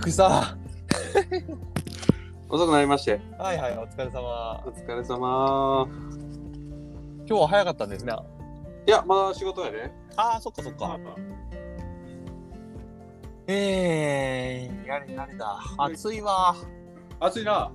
くりした。遅くなりまして。はいはい、お疲れ様。お疲れ様。今日は早かったんですね。いや、まだ仕事やで。ああ、そっかそっか。えー、やれやれだ。暑いわ。暑いな。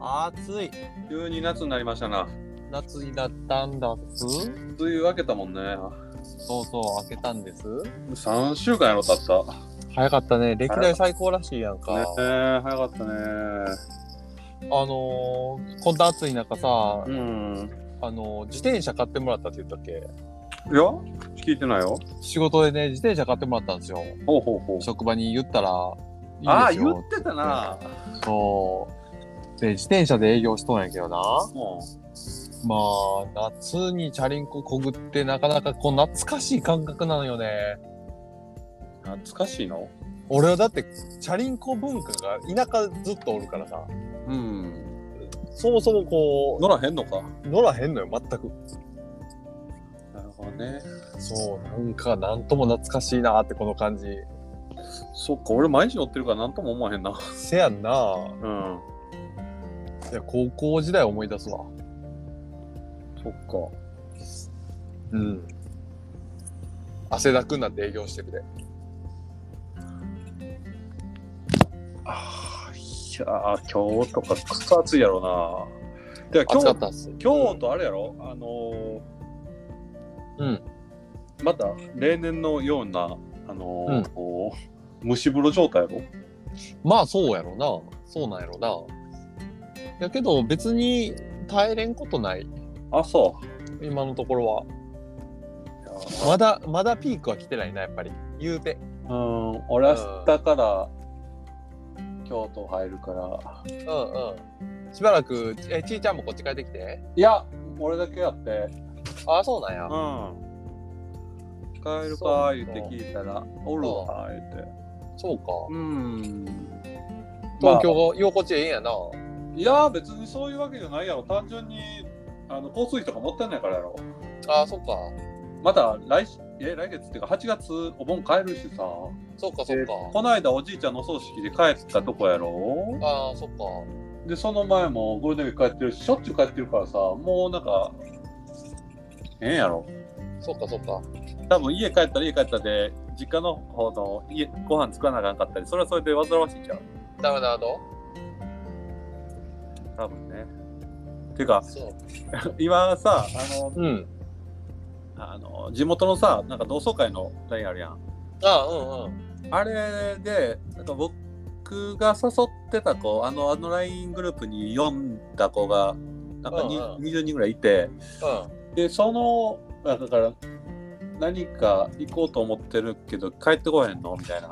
暑い。急に夏になりましたな。夏になったんだっす梅雨明けたもんね。そうそう、開けたんです。3週間やろ、たった。ね早かったね。歴代最高らしいやんか。え、早かったね。あのー、こんな暑い中さ、うん。あのー自転車買ってもらったって言ったっけ？いや、聞いてないよ。仕事でね、自転車買ってもらったんですよ。ほうほうほう。職場に言ったら、いいああ、言ってたな。そう。で、自転車で営業しとんやけどな。もまあ、夏にチャリンコこぐってなかなかこう懐かしい感覚なのよね。う、懐かしいの？俺はだって、チャリンコ文化が田舎ずっとおるからさ、うん。そもそもこ乗らへんのか？う、乗らへんのよ、全く。なるほどね。そう、なんか、なんとも懐かしいなって、この感じ。そっか、俺毎日乗ってるからなんとも思わへんな。せやんなうん。いや、高校時代思い出すわ。そっか。うん。汗だくになって営業してくれ。ああ、いやー、今日とかくそ暑いやろな。で今日。今日とあれやろ？あのうん。ーまた例年のような、あのーこう蒸し風呂状態やろ？まあ、そうやろな。そうなんやろな。やけど、別に耐えれんことない。あ、そう。今のところは。まだ、まだピークは来てないな、やっぱり。言うて。うん、俺明日から京都入るから。うんうん。しばらく、え、ちいちゃんもこっち帰ってきて？いや、俺だけやって。ああ、そうなんや。うん。帰るかか言って聞いたら、おるわ、言って。そうか。うん。東京が居心地ええんやな。いや別にそういうわけじゃないやろ単純にあの交通費とか持ってんないからやろああ、そっか。また来しえ来月っていうか8月お盆帰るしさそっかそっでか。この間おじいちゃんのお葬式で帰ったとこやろ？ああ、そっか。でその前もゴールデンウィーク帰ってるししょっちゅう帰ってるからさもうなんかええんやろ？そっかそっか。多分家帰ったら家帰ったで実家の方の家ご飯作らなあかんかったりそれはそれで煩わしいんちゃう？ダメだと？多分ねていうか。今さあのうん。あの地元のさなんか同窓会の LINE あるやんああ、うんうん。あれでなんか僕が誘ってた子あのあの LINE グループに読んだ子がなんかに、うんうん20人ぐらいいてうん。でそのあだから何か行こうと思ってるけど帰ってこへんの？みたいな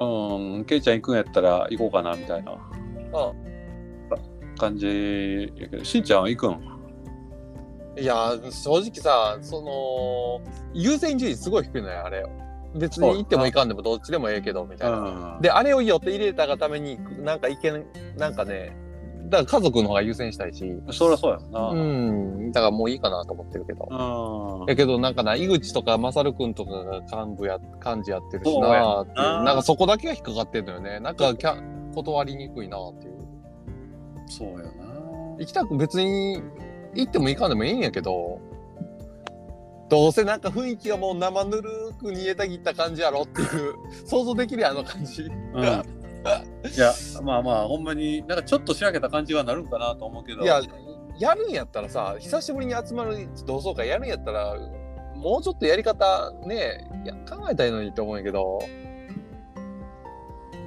うんうんうんケイちゃん行くんやったら行こうかなみたいなうん。うん。感じやけどしんちゃんは行くん？いや、正直さ、その、優先順位すごい低いのよ、あれ。別に行っても行かんでもどっちでもええけど、みたいな。うんで、あれを予定入れたがために、なんかいけん、なんかね、だから家族の方が優先したいし、そりゃそうやなうん、だからもういいかなと思ってるけど。うんやけど、なんかな、井口とか勝くんとかが幹部や、幹事やってるしなーってなんかそこだけが引っかかってんのよね。なんかキャ、断りにくいなっていう。そうやな行きたく別に行っても行かんでもいいんやけど、どうせなんか雰囲気がもう生ぬるく煮えたぎった感じやろっていう、想像できるやんあの感じ。うんいや、まあまあ、ほんまに、なんかちょっと仕上げた感じはなるんかなと思うけど。いや、やるんやったらさ、久しぶりに集まる同窓会やるんやったら、もうちょっとやり方ね、いや考えたいのにって思うんやけど、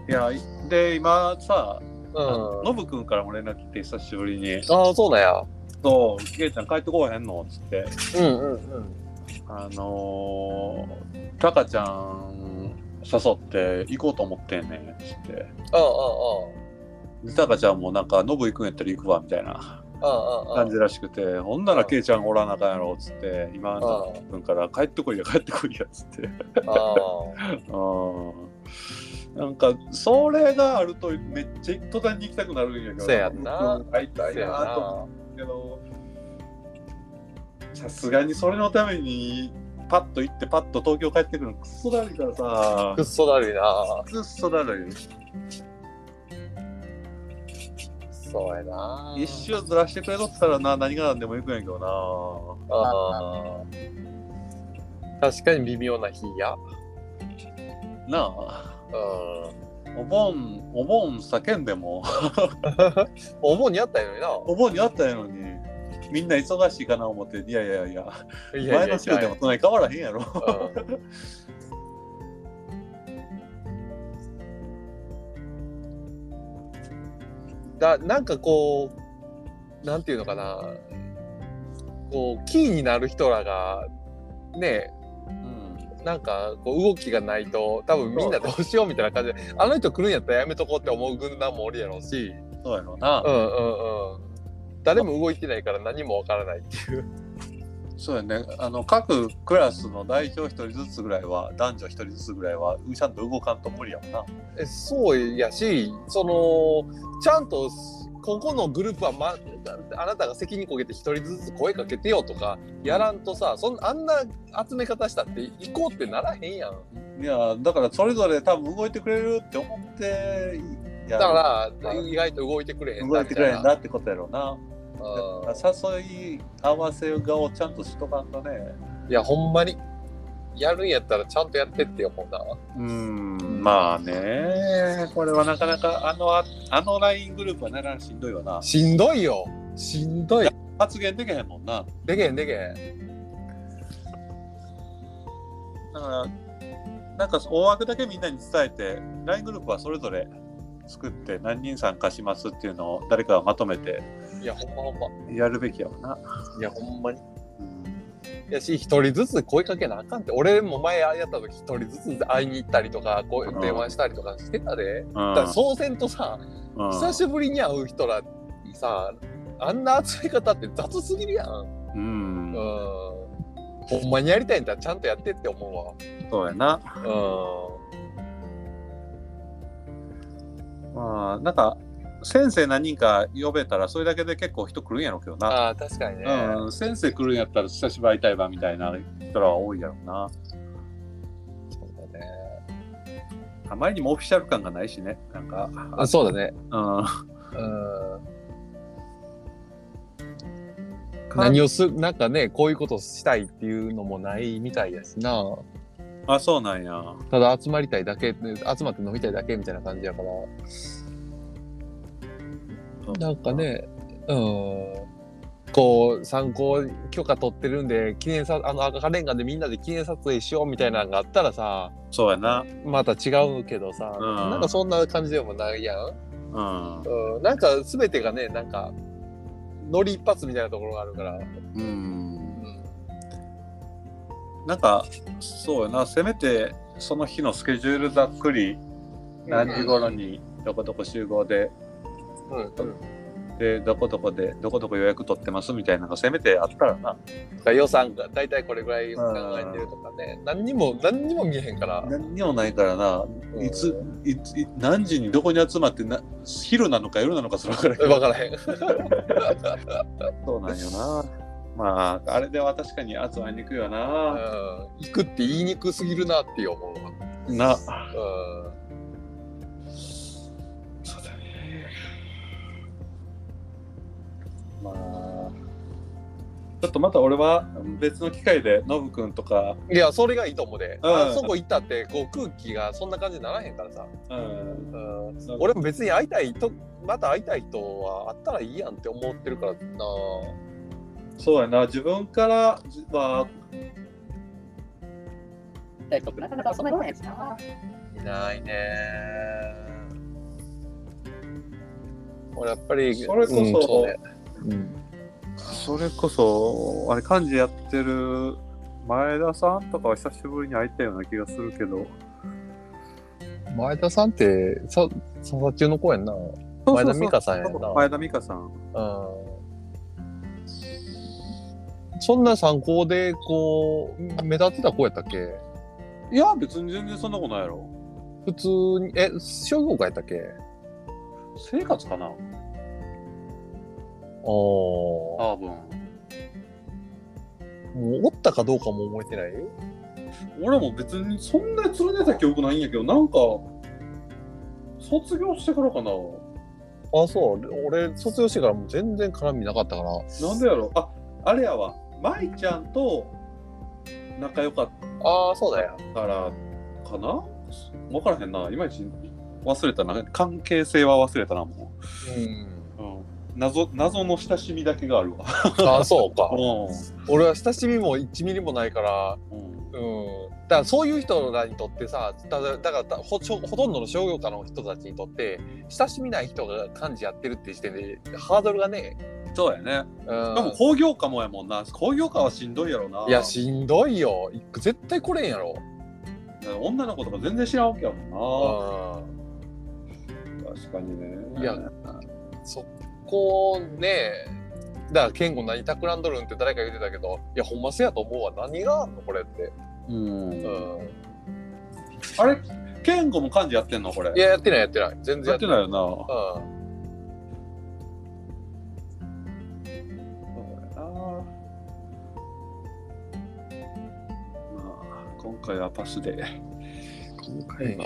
いや、で、今さ、うん。ノブくんからも連絡来て、久しぶりに。ああ、そうなんや。そう、ケイちゃん帰ってこうへんの？つって。うんうんうん。あのー、タカちゃん誘って行こうと思ってんねん。つって。ああ、あで、タカちゃんもなんか、ノブ行くんやったら行くわ、みたいなあ、ああ、ああ感じらしくて、ほんならケイちゃんおらなあかんやろ、つって、今、タカくんから帰ってこいや、帰ってこいや、つって。ああ。うんなんかそれがあるとめっちゃ途端に行きたくなるんやけどせやんな会いたいせやなとけどさすがにそれのためにパッと行ってパッと東京帰ってくるのクソだるいからさくっそだるいな。くっそだるいそうやな。一周ずらしてくれとったらな何が何でも行くんやけどあー確かに微妙な日や。ななあうん。お盆お盆叫んでも。お盆にあったよな。お盆にあったやのに。みんな忙しいかな思って。いやいやいや。いやいや。前の週でもそんなに変わらへんやろ。うん。だなんかこうなんていうのかな。こうキーになる人らがねうんなんかこう動きがないと多分みんなどうしようみたいな感じであの人来るんやったらやめとこうって思う軍団もおるやろうし。そうやろな、うんうんうん。誰も動いてないから何もわからないっていう。そうやね。あの各クラスの代表一人ずつぐらいは男女一人ずつぐらいはちゃんと動かんと無理やもんな。えそうやしそのちゃんとここのグループは、ま、あなたが責任こげて一人ずつ声かけてよとかやらんとさそんあんな集め方したって行こうってならへんやん。いやだからそれぞれ多分動いてくれるって思ってやだからうん。意外と動いてくれへん動いてくれへんみなってことやろな。たいな誘い合わせがをちゃんとしとかんとね。うんいやほんまにやるんやったらちゃんとやってって思うな。うんまあね。これはなかなかあのああの LINE グループはなかなかしんどいわな。しんどいよ。しんどい。発言できへんもんな。でけへんでけへん。だからなんか大枠だけみんなに伝えて LINE グループはそれぞれ作って何人参加しますっていうのを誰かがまとめていやほんまほんま。やるべきやわな、いやほんまに。うんやし、一人ずつ声かけなあかんって。俺も前やった時一人ずつ会いに行ったりとか、こうんう電話したりとかしてたで。うんだからそうせんとさ、うん久しぶりに会う人らにさ、あんな集め方って雑すぎるやん。ううんん。ほんまにやりたいんだちゃんとやってって思そうやなうわ。まあなんか先生何人か呼べたらそれだけで結構人来るんやろうけどうん。な、ああ、確かにね。うん、先生来るんやったら久しぶりたいわみたいな人らは多いやろうなそうだね。あまりにもオフィシャル感がないしねなんかあそうだね。うんうん。何をすなんかね、こういうことしたいっていうのもないみたいやしな。あそうなんやただ集まりたいだけ、集まって飲みたいだけみたいな感じやから。なんかね、うん。こう、参考許可取ってるんで、記念さ、あの赤レンガでみんなで記念撮影しようみたいなのがあったらさ、そうやなまた違うけどさ、うんなんかそんな感じでもないやん。うんうん、なんか全てがね、なんか、ノリ一発みたいなところがあるから。うんうん。なんかそうやなせめてその日のスケジュールざっくり何時頃にどこどこ集合でうん、うん。でどこどこでどこどこ予約取ってますみたいなのがせめてあったらな。予算が大体これぐらい考えてるとかね、何にも、何にも見えへんから。何にもないからな。うん。いついつい何時にどこに集まってな昼なのか夜なのかそれ分からへん。分からへん。そうなんよな。まああれでは確かに集まりにくいようん。な、行くって言いにくすぎるなって思うわ。な。うそまあちょっとまた俺は別の機会でノブくんとか、ん、いや、それがいいと思うで。うんあそこ行ったって、こう空気がそんな感じにならへんからさ。うん、うん、俺も別に会いたいと、また会いたい人は会ったらいいやんって思ってるからな。そうやな自分からまあえっと、なかなかそんなにないですな。いないね俺やっぱり、それこそうんそうん。それこそあれ幹事やってる前田さんとかは久しぶりに会いたような気がするけど。前田さんって、さ、佐々中の子やんな。前田美香さんやな。前田美香さん。うん。そんな参考で、こう、目立ってた子やったっけ？いや別に全然そんなことないやろ。普通に、え、商業会やったっけ？生活かな。多分もうおったかどうかも覚えてない？俺も別にそんなに連れてた記憶ないんやけど、なんか、卒業してからかな。あ、そう。俺、卒業してからもう全然絡みなかったから。なんでやろ？あ、あれやわ。舞ちゃんと仲良かっああ、そうだよ。たからかな？分からへんな。いまいち忘れたな。関係性は忘れたな、もうん。う。うん、謎謎の親しみだけがあるわ。あ あ、そうか。う俺は親しみも1ミリもないから、ん。うんうん。だからそういう人らにとってさ、だからほほとんどの商業家の人たちにとって、親しみない人が幹事やってるって時点で、ハードルがね、そうやね。うんでも工業科もやもんな。工業科はしんどいやろな。いや、しんどいよ。絶対来れんやろ。女の子とか全然知らんわけやもんうな。確かにね。いやん。そこね、だから、健吾何企んどるんって誰か言ってたけど、いや、ほんませやと思うわ。何があんのこれって。うん。うん。あれ、健吾も漢字やってんのこれ？いや、やってない、やってない。全然やってないよな。うん。今回はパスで。今回は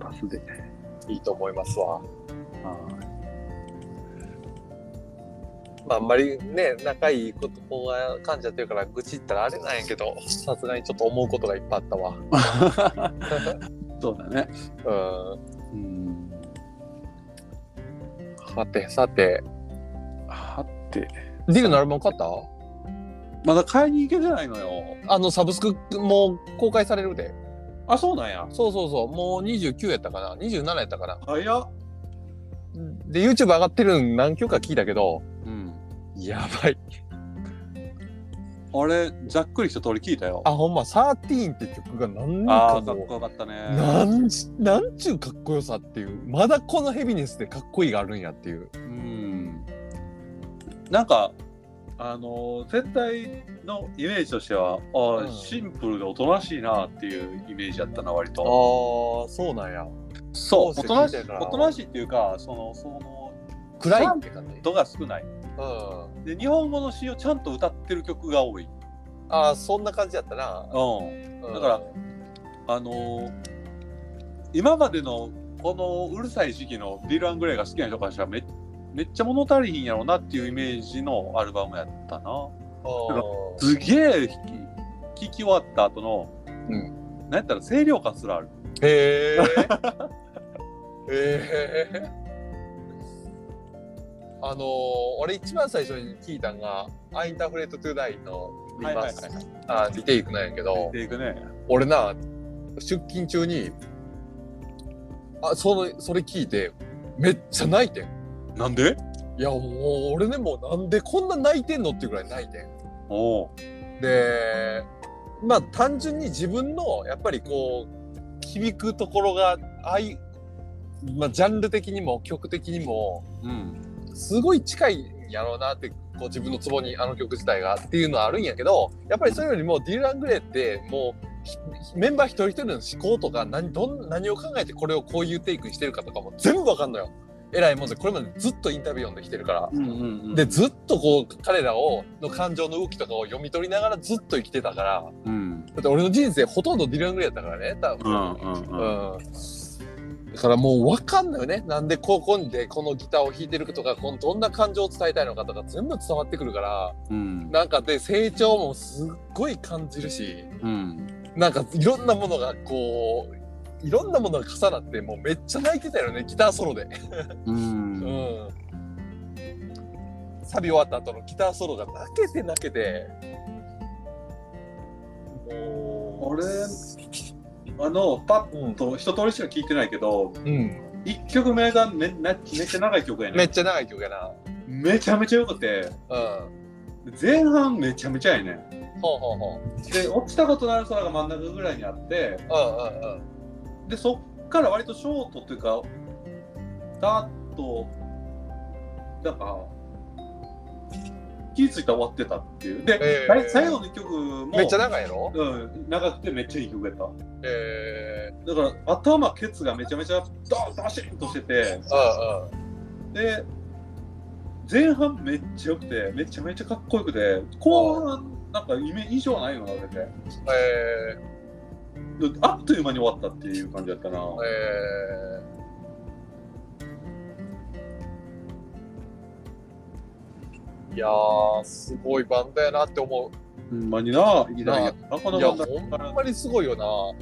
パスで。いいと思いますわ。はまあ、あんまりね、仲いい子子が感じちゃってるから、愚痴ったらあれなんやけど、さすがにちょっと思うことがいっぱいあったわ。い そうだね。うん。うん。さて、さて、はって。ディルのアルバム買った？まだ買いに行けてないのよ。あの、サブスクもう公開されるで。あ、そうなんや。そうそうそう、もう29やったかな ?27 やったかな？早っ。で、YouTube 上がってるん何曲か聞いたけど、うん。やばい。俺、ざっくり一通り聞いたよ。あ、ほんま、13って曲が何あー、かっこよかったね。なんち、なんちゅうかっこよさっていう、まだこのヘビネスでかっこいいがあるんやっていう。うん。なんか、あのー絶対のイメージとしては、あーうんシンプルでおとなしいなっていうイメージだったな、割あと。あ、そうなんや。そう、おとなしいおとなしいっていうか、その、その、暗いって感じ。度が少ない。うん。で、日本語の詩をちゃんと歌ってる曲が多い。ああ、そんな感じやったな。うん。うんだから、あのー今までのこのうるさい時期のディル・アングレイが好きな人からしたらめめっちゃ物足りひんやろうなっていうイメージのアルバムやったな。うんすげえ聴き終わった後の、うんなんやったら清涼感すらある。へえ。へえ。あのー、俺一番最初に聞いたんが、アインターフレート・トゥ・ダイのリマス、はいあリテイクなんやけど、でいくね。俺な、出勤中に、あ、その、それ聞いて、めっちゃ泣いてん。なんで？いや、もう俺ね、もうなんでこんな泣いてんの？っていうぐらい泣いてん。おうで、まあ単純に自分の、やっぱりこう、響くところが、ああいう、まあジャンル的にも曲的にも、うん。すごい近いんやろうなって、こう自分のツボにあの曲自体がっていうのはあるんやけど、やっぱりそれよりもディル・ラングレーってもう、ひメンバー一人一人の思考とか何どん何を考えてこれをこういうテイクにしてるかとかも全部わかんのよ。えらいもんでこれまでずっとインタビュー読んできてるから。うんうんうん。で、ずっとこう彼らをの感情の動きとかを読み取りながらずっと生きてたから、うん。だって俺の人生ほとんどディル・ラングレーだったからね、多う分。んうんうん。うんだからもう分かんないよね。なんでここでこのギターを弾いてるとか、このどんな感情を伝えたいのかとか全部伝わってくるから、うん。なんかで成長もすっごい感じるし、うん。なんかいろんなものがこう、いろんなものが重なってもうめっちゃ泣いてたよね、ギターソロで。う。うんん。サビ終わった後のギターソロが泣けて泣けて。もう俺あの、パッと一通りしか聞いてないけど、うん。一曲目がめめめっちゃ長い曲やねめっちゃ長い曲やな。めちゃめちゃ良くて、うん。前半めちゃめちゃやねほうほうほう。で、落ちたことのある空が真ん中ぐらいにあって、うんうんうん。で、そっから割とショートっていうか、だっと、なんか、気ぃ付いたら終わってたっていう。で、えー最後の一曲も、めっちゃ長いやろ？うん、長くてめっちゃいい曲やった。えだから、頭、ケツがめちゃめちゃドーンとバシッとしてて、ー、うんで、前半めっちゃ良くて、めちゃめちゃかっこよくて、後半なんかイメ印象はないのな、全然。えであっという間に終わったっていう感じだったな。ー、えー、いやー、すごいバンドやなって思う。ほんまにな、いきないや、かほんまにすごいよな。ほ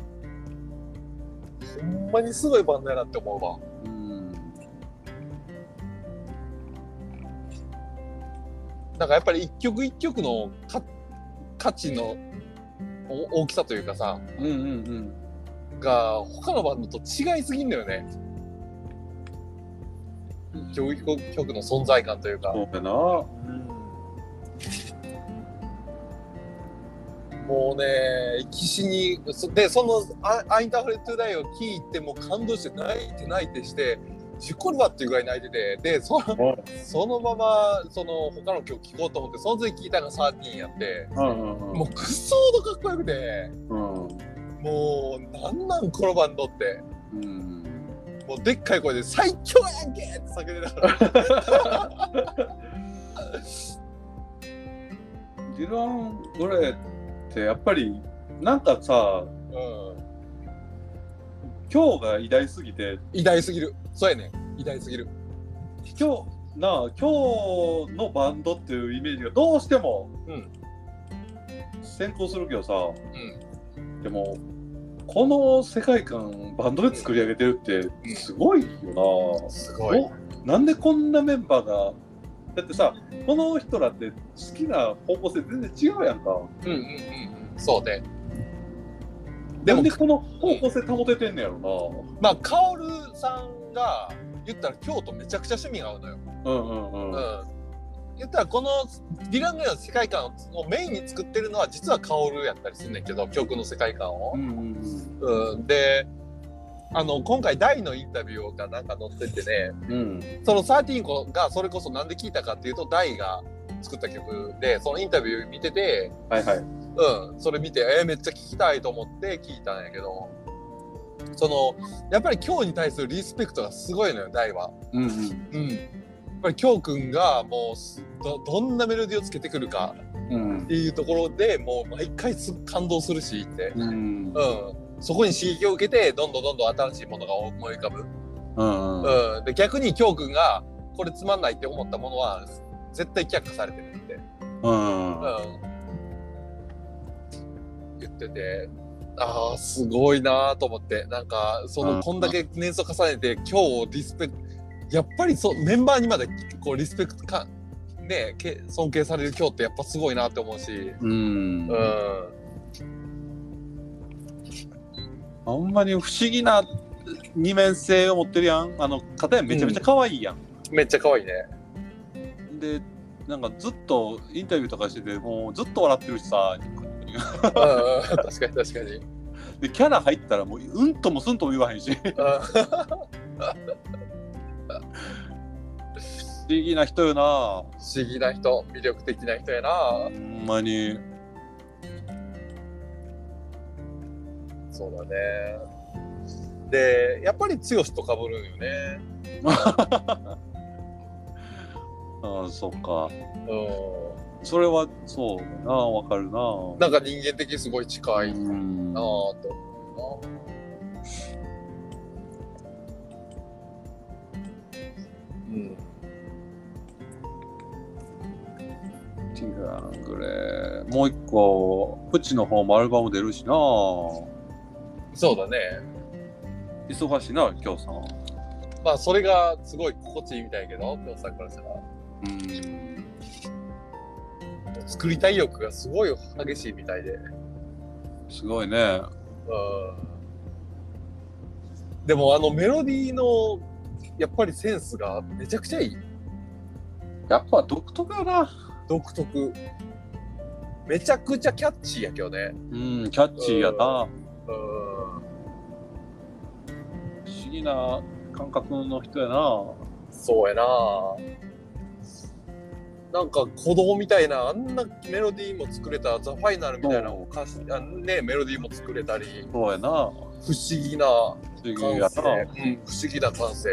んまにすごいバンドやなって思うわ。うん。なんかやっぱり一曲一曲のか価値のお大きさというかさ、うんうんうん。が他のバンドと違いすぎんだよね。曲曲の存在感というか。そうやな。もうね、生き死に、そで、そのアアインターフレットダイを聞いて、もう感動して泣いて泣いてして、事故るわっていうぐらい泣いてて、で、そのそのまま、その他の曲聴こうと思って、その時聞いたのが13やって。もうくそほどかっこよくて、うん。もう、なんなんこのバンドって。うん。もうでっかい声で最強やんけって叫んでたから。ディラン・グレーってやっぱりなんかさうん。今日が偉大すぎて偉大すぎる。そうやね。偉大すぎる。今日なあ今日のバンドっていうイメージがどうしてもうん先行するけどさ、うん。でもこの世界観バンドで作り上げてるってすごいよな、すごい。おなんでこんなメンバーがだってさこの人らって好きな方向性全然違うやんかうんうんうんうん。そうね。でもでこの方向性保ててんねやろまあ、カオルさんが言ったら京都めちゃくちゃ趣味が合うのよ。なうんうんうん、うん。言ったらこのディラン・グレイの世界観をメインに作ってるのは実はカオルやったりするんだけど曲の世界観を。う。んうんうん、であの今回大のインタビューがなんか載っててねうん。その13個がそれこそなんで聞いたかっていうと大が作った曲でそのインタビュー見てて、はいはい。うん、それ見てえーめっちゃ聞きたいと思って聞いたんやけどそのやっぱり今日に対するリスペクトがすごいのよ大は。うんうん。うん、ぱり京くんがもうすどどんなメロディーをつけてくるかうん。っていうところでもう毎回す感動するしって、うん。うん、そこに刺激を受けてどんどんどんどん新しいものが思い浮かぶ、うんうん。うん、で逆に京くんがこれつまんないって思ったものは絶対却下されてるって、うんうん、言っててああすごいなーと思って。なんかそうん。のこんだけ年数重ねて今日をリスペクトやっぱりそうメンバーにまでこうリスペクトかねけ尊敬される今日ってやっぱすごいなって思うし、うん。うん、まに不思議な二面性を持ってるやん。あの片やめちゃめちゃ可愛いやん、めっちゃ可愛いね。でなんかずっとインタビューとかしててもうずっと笑ってるしさ。うんうん、確かに確かに。でキャラ入ったらもううんともすんとも言わへんし議な人よな不思議な人、魅力的な人やな。ほんまにそうだね。で、やっぱり剛と被るんよね。ああそっかうそれはそうだなわかるな。ん。なんか人間的にすごい近いなうんぁと思うな。うん。ティラングレーもう一個プチの方もアルバム出るしな。そうだね。忙しいな今日さん。まあ、それがすごい心地いいみたいやけど、今日さんからしたら。うん。作りたい欲がすごい激しいみたいで。すごいね。うん。でもあのメロディーのやっぱりセンスがめちゃくちゃいい。やっぱ独特やな独特。めちゃくちゃキャッチーやけどね。うんキャッチーやな。うん。不思議な感覚の人やな。そうやな。なんか鼓動みたいなあんなメロディーも作れたザ・ファイナルみたいなのを歌詞あねメロディーも作れたり。そうやな。不思議な不思議や感性、な。うん、不思議な感性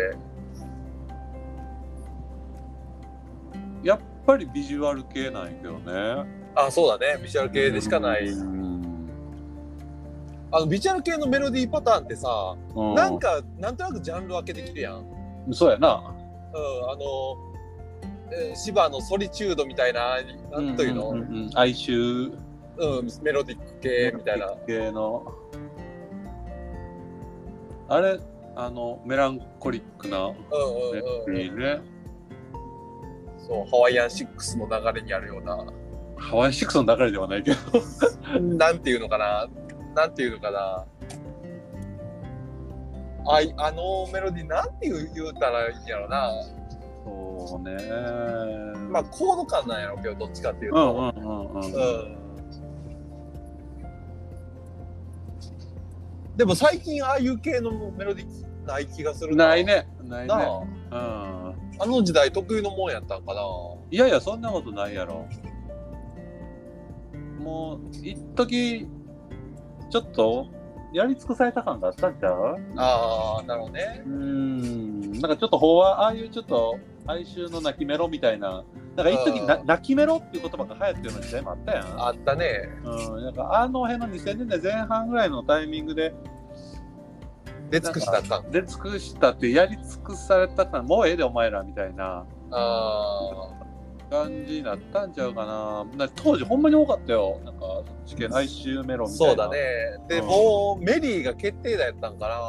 ぱりビジュアル系なんやけどね。あそうだね。ビジュアル系でしかない、うん。あのビジュアル系のメロディーパターンってさ、うん。なんかなんとなくジャンル分けできるやん、うん、そうやな。あの、えー、芝のソリチュードみたいななんというの、んんん哀愁。うん、メロディック系みたいな。系の。あれ、あの、メランコリックなうんうんメうん。ね。そう、ハワイアンシックスの流れにあるような、ハワイシックスの流れではないけど。なんていうのかな、なんていうのかな。あいあのメロディーなんて言う言うたらいいんやろな。そうね。まあコード感なんやろうけど、どっちかっていうと。うんうんうんうん。うんでも最近ああいう系のメロディーない気がするない。ね。ないね。なうん。ああの時代特有のもんやったんかな。いやいや、そんなことないやろ。もう、一時ちょっと、やり尽くされた感があったんちゃう？ああ、なるほどね。うーん。なんかちょっと法は、ああいうちょっと、哀愁の泣きメロみたいな、なんか一時なうん泣きメロっていう言葉が流行ってるような時代もあったやん。あったね。うん。なんかあの辺の2000年代前半ぐらいのタイミングで、出尽くしたかん。出尽くしたってやり尽くされた感、もうええでお前らみたいなあ感じになったんちゃうかな。当時ほんまに多かったよ。なんか、そっち系の哀愁メロあ、みたいな。そうだね。で、うんもうメリーが決定だやったんかな。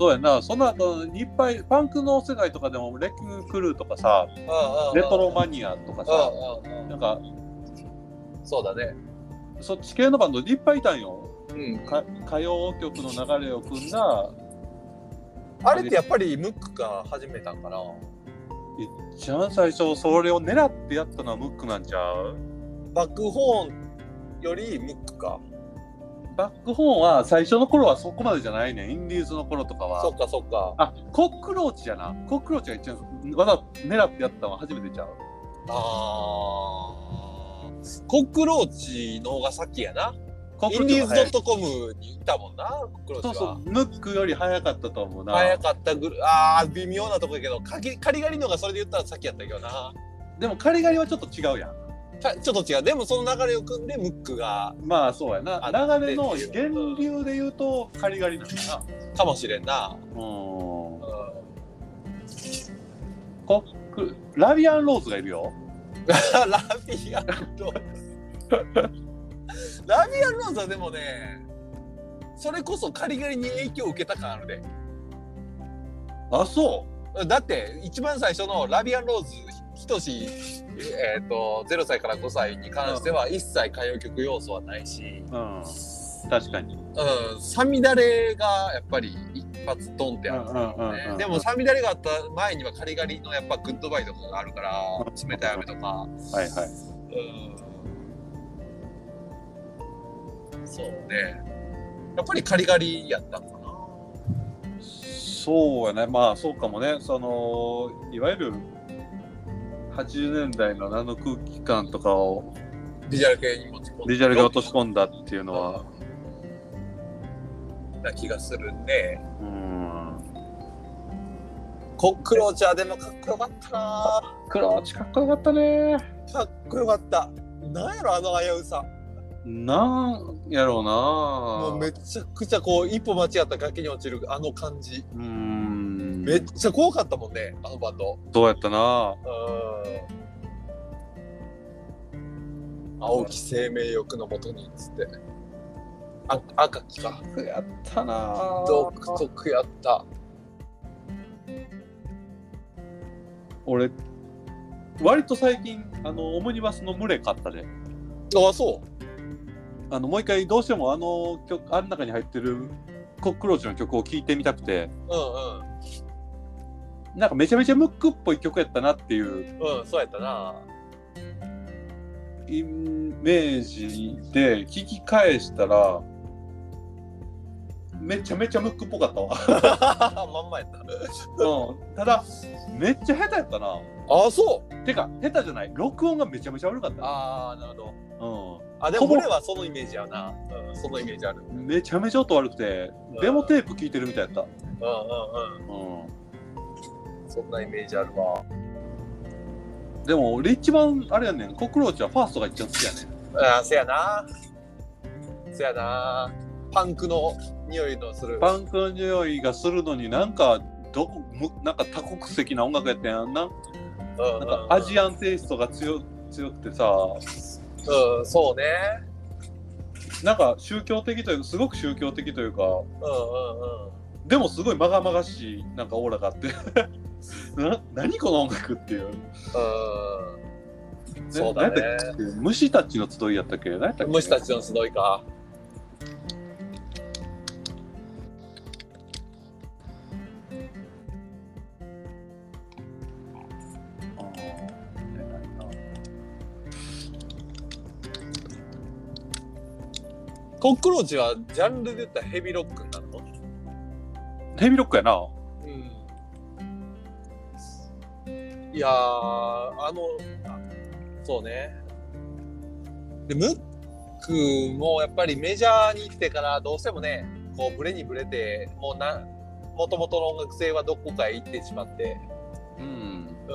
そうやな、その後いっぱい、パンクの世界とかでも、レッククルーとかさ、レトロマニアとかさ。なんか、そうだね。そっち系のバンドいっぱいいたんよ。うん。か歌謡曲の流れを組んだ、あれってやっぱりムックが始めたんかな。一番最初、それを狙ってやったのはムックなんちゃう？バックホーンよりムックか。バックホーンは最初の頃はそこまでじゃないねんインディーズの頃とかは。そっかそっか。あ、コックローチやな。コックローチが一番、わざと狙ってやったのは初めてちゃう。あーコックローチの方が先やな。インディーズトコムにいたもんな、コックローチは。そうそう、ムックより早かったと思うな。早かったぐる、あー、微妙なとこやけど、カリカリガリのがそれで言ったら先やったけどな。でもカリガリはちょっと違うやん。かちょっと違う。でもその流れを組んで、ムックが、まあそうやな。流れの源流で言うとカリガリなんだな。かもしれんな。うん。うんコック、ラビアンローズがいるよ。ラビアンローズ。ラビアンローズはでもね、それこそカリガリに影響を受けた感あるで。あ、そだって、一番最初のラビアンローズ、ひとし、えっ、と、0歳から5歳に関しては、一切歌謡曲要素はないし、う。うん。確かに。うん、サミダレがやっぱり一発ドンってある、うんうんうんうんでもサミダレがあった前にはカリガリのやっぱグッドバイとかがあるから、冷たい雨とか、はいはい。うん、そうね。やっぱりカリガリやったんかな。そうやね。まあそうかもね。その、いわゆる80年代のあの空気感とかをビジュアル系に持ち込んで。ビジュアルが落とし込んだっていうのは、な気がするね。うん。コックローチャーでもかっこよかったな。クローチかっこよかったね。かっこよかった。なんやろ、あの危うさ。なんやろうなもうめちゃくちゃこう、一歩間違った崖に落ちるあの感じ。うん。めっちゃ怖かったもんね、あのバンド。どうやったなうん。青き生命欲のもとに、つって。あ赤きか。やったな独特やった。俺割と最近あのオムニバスの群れ買ったでああ、そあのもう一回どうしてもあの曲あん中に入ってるコックローチの曲を聴いてみたくてう。うんなんかめちゃめちゃムックっぽい曲やったなっていううん。うん、そうやったな。イメージで聞き返したらめちゃめちゃムックっぽかったわ、まんまやった。うん、ただめっちゃ下手やったなああ、そう。てか下手じゃない録音がめちゃめちゃ悪かったああ、なるほど。うあ、でも俺はそのイメージやな。うん、そのイメージある。ん、めちゃめちゃ音悪くてデモテープ聞いてるみたいやった、うんうんうん。うんそんなイメージあるわ。でも俺一番あれやねんコクローチはファーストが一番好きやねんあせやな。せやな。パンクの匂いのする。パンクの匂いがするのになんかどこむなんか多国籍な音楽やったやんなうんなんかアジアンテイストが強強くてさうん、そうね。なんか宗教的というかすごく宗教的というかうんうんうん。でもすごいまがまがしいなんかオーラがあって な何この音楽っていううん、そうだね。虫たちの集いやったっけ？何やったっけ？虫たちの集いか。コックローチはジャンルで言ったらヘビーロックになるの？ヘビーロックやなうん。いやー、あの、あそうね。で、ムックもやっぱりメジャーに行ってからどうしてもね、こうブレにブレて、もうな、もともとの音楽性はどこかへ行ってしまって、うんう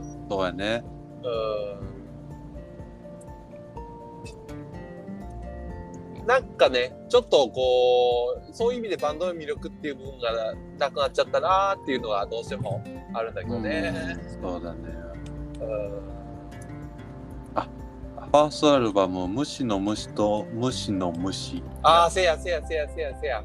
ん、そうやねうん。なんかね、ちょっとこう、そういう意味でバンドの魅力っていう部分がなくなっちゃったなーっていうのはどうしてもあるんだけどね。うんそうだね。うん。ファーストアルバム「虫の虫と虫の虫。ああ、せやせやせやせやせや。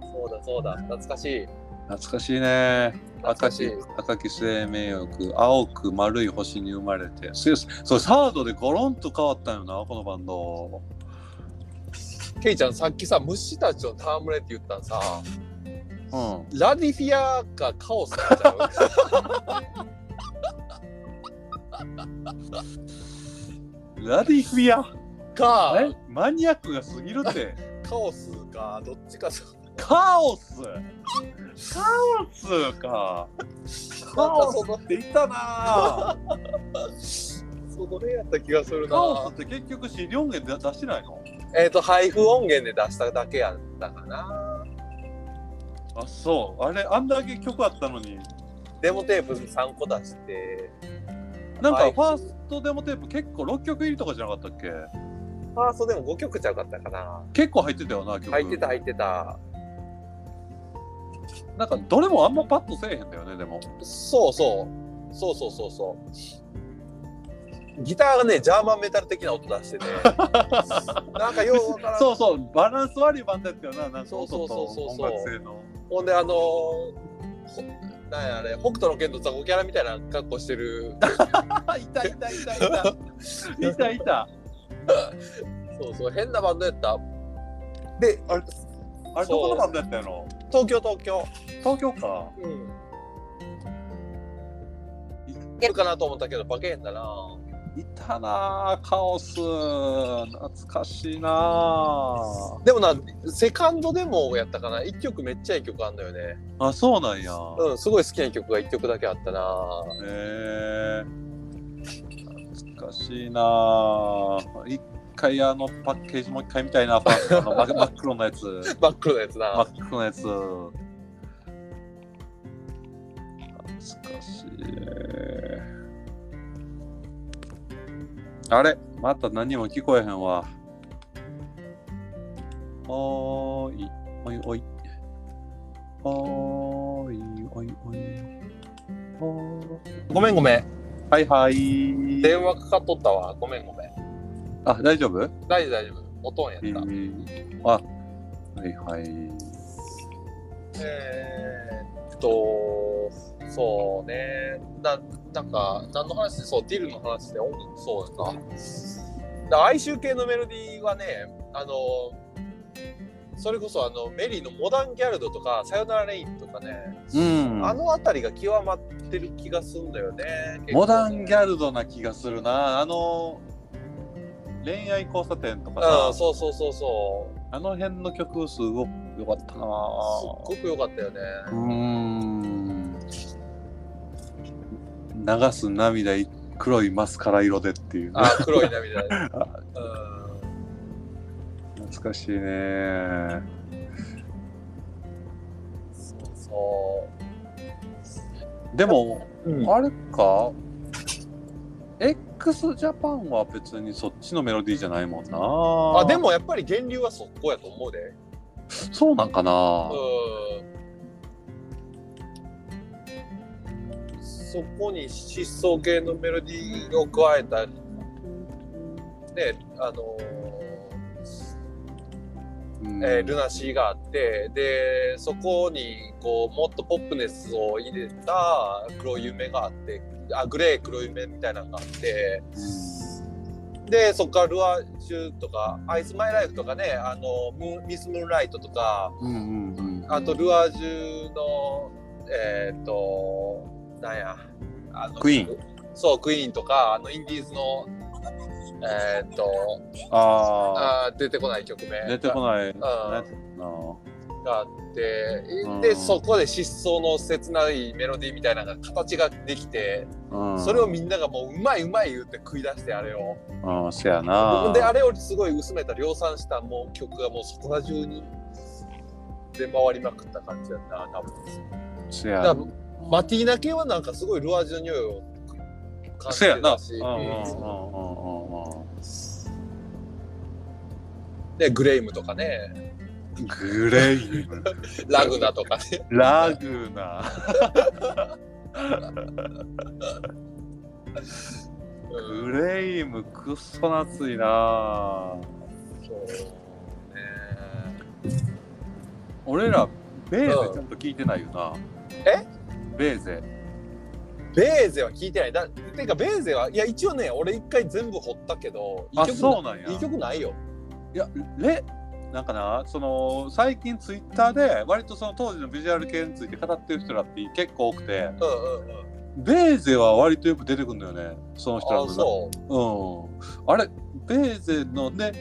そうだそうだ、懐かしい。」懐かしいね。赤き赤き生命力青く丸い星に生まれて。そうサードでゴロンと変わったよなこのバンドケイちゃん、さっきさ、虫たちの戯れって言ったんさ、うん。ラディフィアかカオスなんちゃう？ラディフィア？かえ？マニアックが過ぎるって。カオスか、どっちかさ。カオス？カオスか。カオスって言ったな その辺やった気がするな。カオスって結局 CD 音源で出してないの？えっ、と、配布音源で出しただけやったかな。あそうあれあんだけ曲あったのにデモテープ3個出して、なんかはいファーストデモテープ結構6曲入りとかじゃなかったっけ？ファーストでも5曲ちゃうかったかな。結構入ってたよな曲入ってた入ってた。なんかどれもあんまパッとせえへんだよねでもそうそう。そうそうそうそう。ギターがね、ジャーマンメタル的な音出してて、なんかようわからん。そうそうバランス悪いバンドやったよななんかそうそうそうそう音楽性のほんで、あのー、ほなんやあれ、北斗の剣とザコキャラみたいな格好してる。あ いたいたいたいたいたいたそうそう、変なバンドやった。で、あれあれどこのバンドやったやろ？東京、東京。東京かうん。いけるかなと思ったけど、バケへんだな。いたなあカオス懐かしいなあでもな、セカンドでもやったかな。一曲めっちゃいい曲あんのよね。あそうなんやうん、すごい好きな曲が一曲だけあったな。へえ懐かしいなあ一回あのパッケージもう一回見たいなパ あの真真っ黒のやつ真っ黒なやつ真なっ。黒のやつ懐かしいあれ？また何も聞こえへんわ。おーい。おいおい。おーい。おいおい。おーごめんごめん。はいはい。電話かかっとったわ。ごめんごめん。あ大丈夫？大丈夫大丈夫。音音やった。えー、あはいはい。えーっと、そうね。ななんか、何の話そう、ディルの話で音楽、そうか。だ哀愁系のメロディーはね、あの、それこそあのメリーのモダンギャルドとか、さよならレインとかね、うんあの辺りが極まってる気がするんだよね。モダンギャルルドな気がするなあの恋愛交差点とかうん、さそうそうそうそう。あの辺の曲すごく良かったなすっごく良かったよね。うーん流す涙い黒いマスカラ色でっていう、ね、あ、黒い涙。うん。懐かしいね。そうそでもう。うん。あれか？X ジャパンは別にそっちのメロディーじゃないもんな。あでもやっぱり源流はそこやと思うで。そうなんかな。うんそこに疾走系のメロディーを加えたねあのうん。えールナシーがあってでそこにこうもっとポップネスを入れた黒夢があってあグレー黒夢みたいなのがあってでそこからルアージュとかアイスマイライフとかねあのミスムーンライトとかあとルアージュのえーっとなんや。あのクイーン。そうクイーンとかあのインディーズのえーっとああー出てこない曲名あ出てこない。ん。なな。があってうん。でそこで失踪の切ないメロディーみたいなのが形ができてうん。それをみんながもううまいうまい言って食い出してあれを。うんせやな。であれをすごい薄めた量産したもう曲がもうそこら中に出回りまくった感じだな多分。せや。だからマティーナ系はなんかすごいルアージュの匂いを感じせやなてたしうんうんうんうんうんうん。でグレイムとかね。グレイム。ラグナとかね。ラグナ。うんグレイムくっそ夏いな。そうね。俺らベーゼちゃんと聞いてないよな。え？ベーゼベーゼは聞いてない。だてか、ベーゼは、いや、一応ね、俺一回全部掘ったけど、いいあ曲そうなんやいい曲ないよ。いやレなんかな？その最近ツイッターで割とその当時のビジュアル系について語ってる人らって結構多くてうんうんうん。ベーゼは割とよく出てくるんだよねその人らあ、のそう。うん。あれ、ベーゼのね、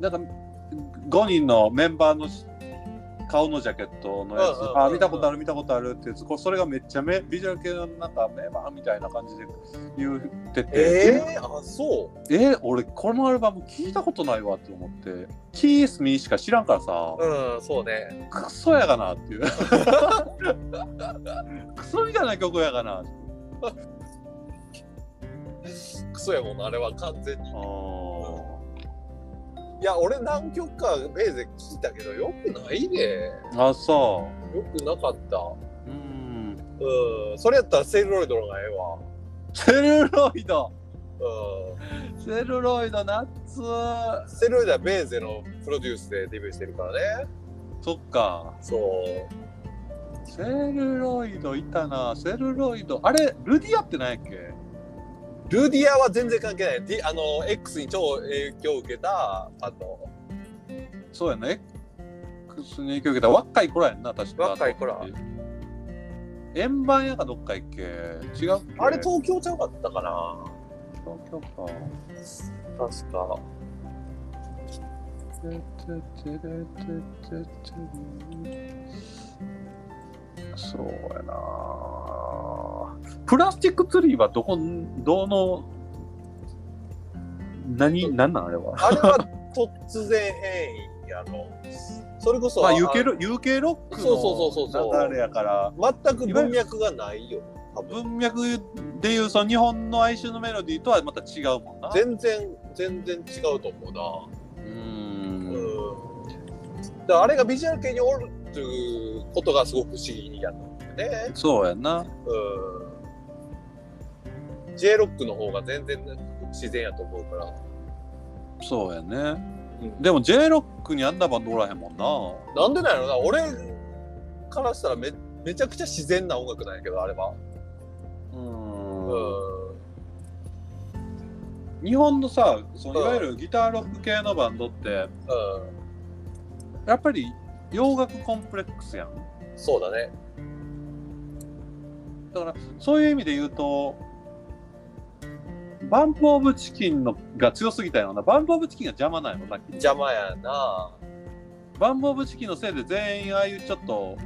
なんか5人のメンバーの顔のジャケットのやつ、あ、見たことある、見たことあるってやつ、これそれがめっちゃめビジュアル系のなんかメンバーみたいな感じで言ってて、えー、あ、そう。え俺、このアルバム聞いたことないわって思って、キースミーしか知らんからさ、うん、そうね。クソやがなっていう。クソみたいな曲やがな。クソやもんな、あれは完全に。あーいや、俺何曲かベーゼ聞いたけど、よくないね。あ、そよくなかった。う。うん。うん、それやったらセルロイドの方がええわ。セルロイド？うセルロイド夏ん。セルロイドはベーゼのプロデュースでデビューしてるからね。そっかそう。セルロイドいたなセルロイドあれルディアって何やっけ？ルディアは全然関係ない。ディあの、X に超影響を受けたバンド。そうやね X に影響受けた。若い頃やんな確か。若い頃。円盤やかどっか行っけ。違うあれ東京ちゃうかったかな。東京か。確か。そうやな。プラスチックツリーはどこどの何何なんあれは？あれは突然変異やの。それこそ、まああ UK ロ UK ロックそうそうそうそうそう。の流れやから。全く文脈がないよ。文脈でいうその日本の哀愁のメロディーとはまた違うもんな。全然、全然違うと思うな。うーうん。あれがビジュアル系におるっていうことがすごく不思議やと思うね。そうやなうん。J ロックの方が全然自然やと思うから。そうやねうんでも J ロックにあんなバンドおらへんもんななんでなんやろな俺からしたらめめちゃくちゃ自然な音楽なんやけどあれは。ううん日本のさそのうんいわゆるギターロック系のバンドってうん。やっぱり洋楽コンプレックスやんそうだね。だからそういう意味で言うとバンプ・オブ・チキンのが強すぎたようなバンプ・オブ・チキンが邪魔なんやろな邪魔やな。バンプ・オブ・チキンのせいで全員ああいうちょっと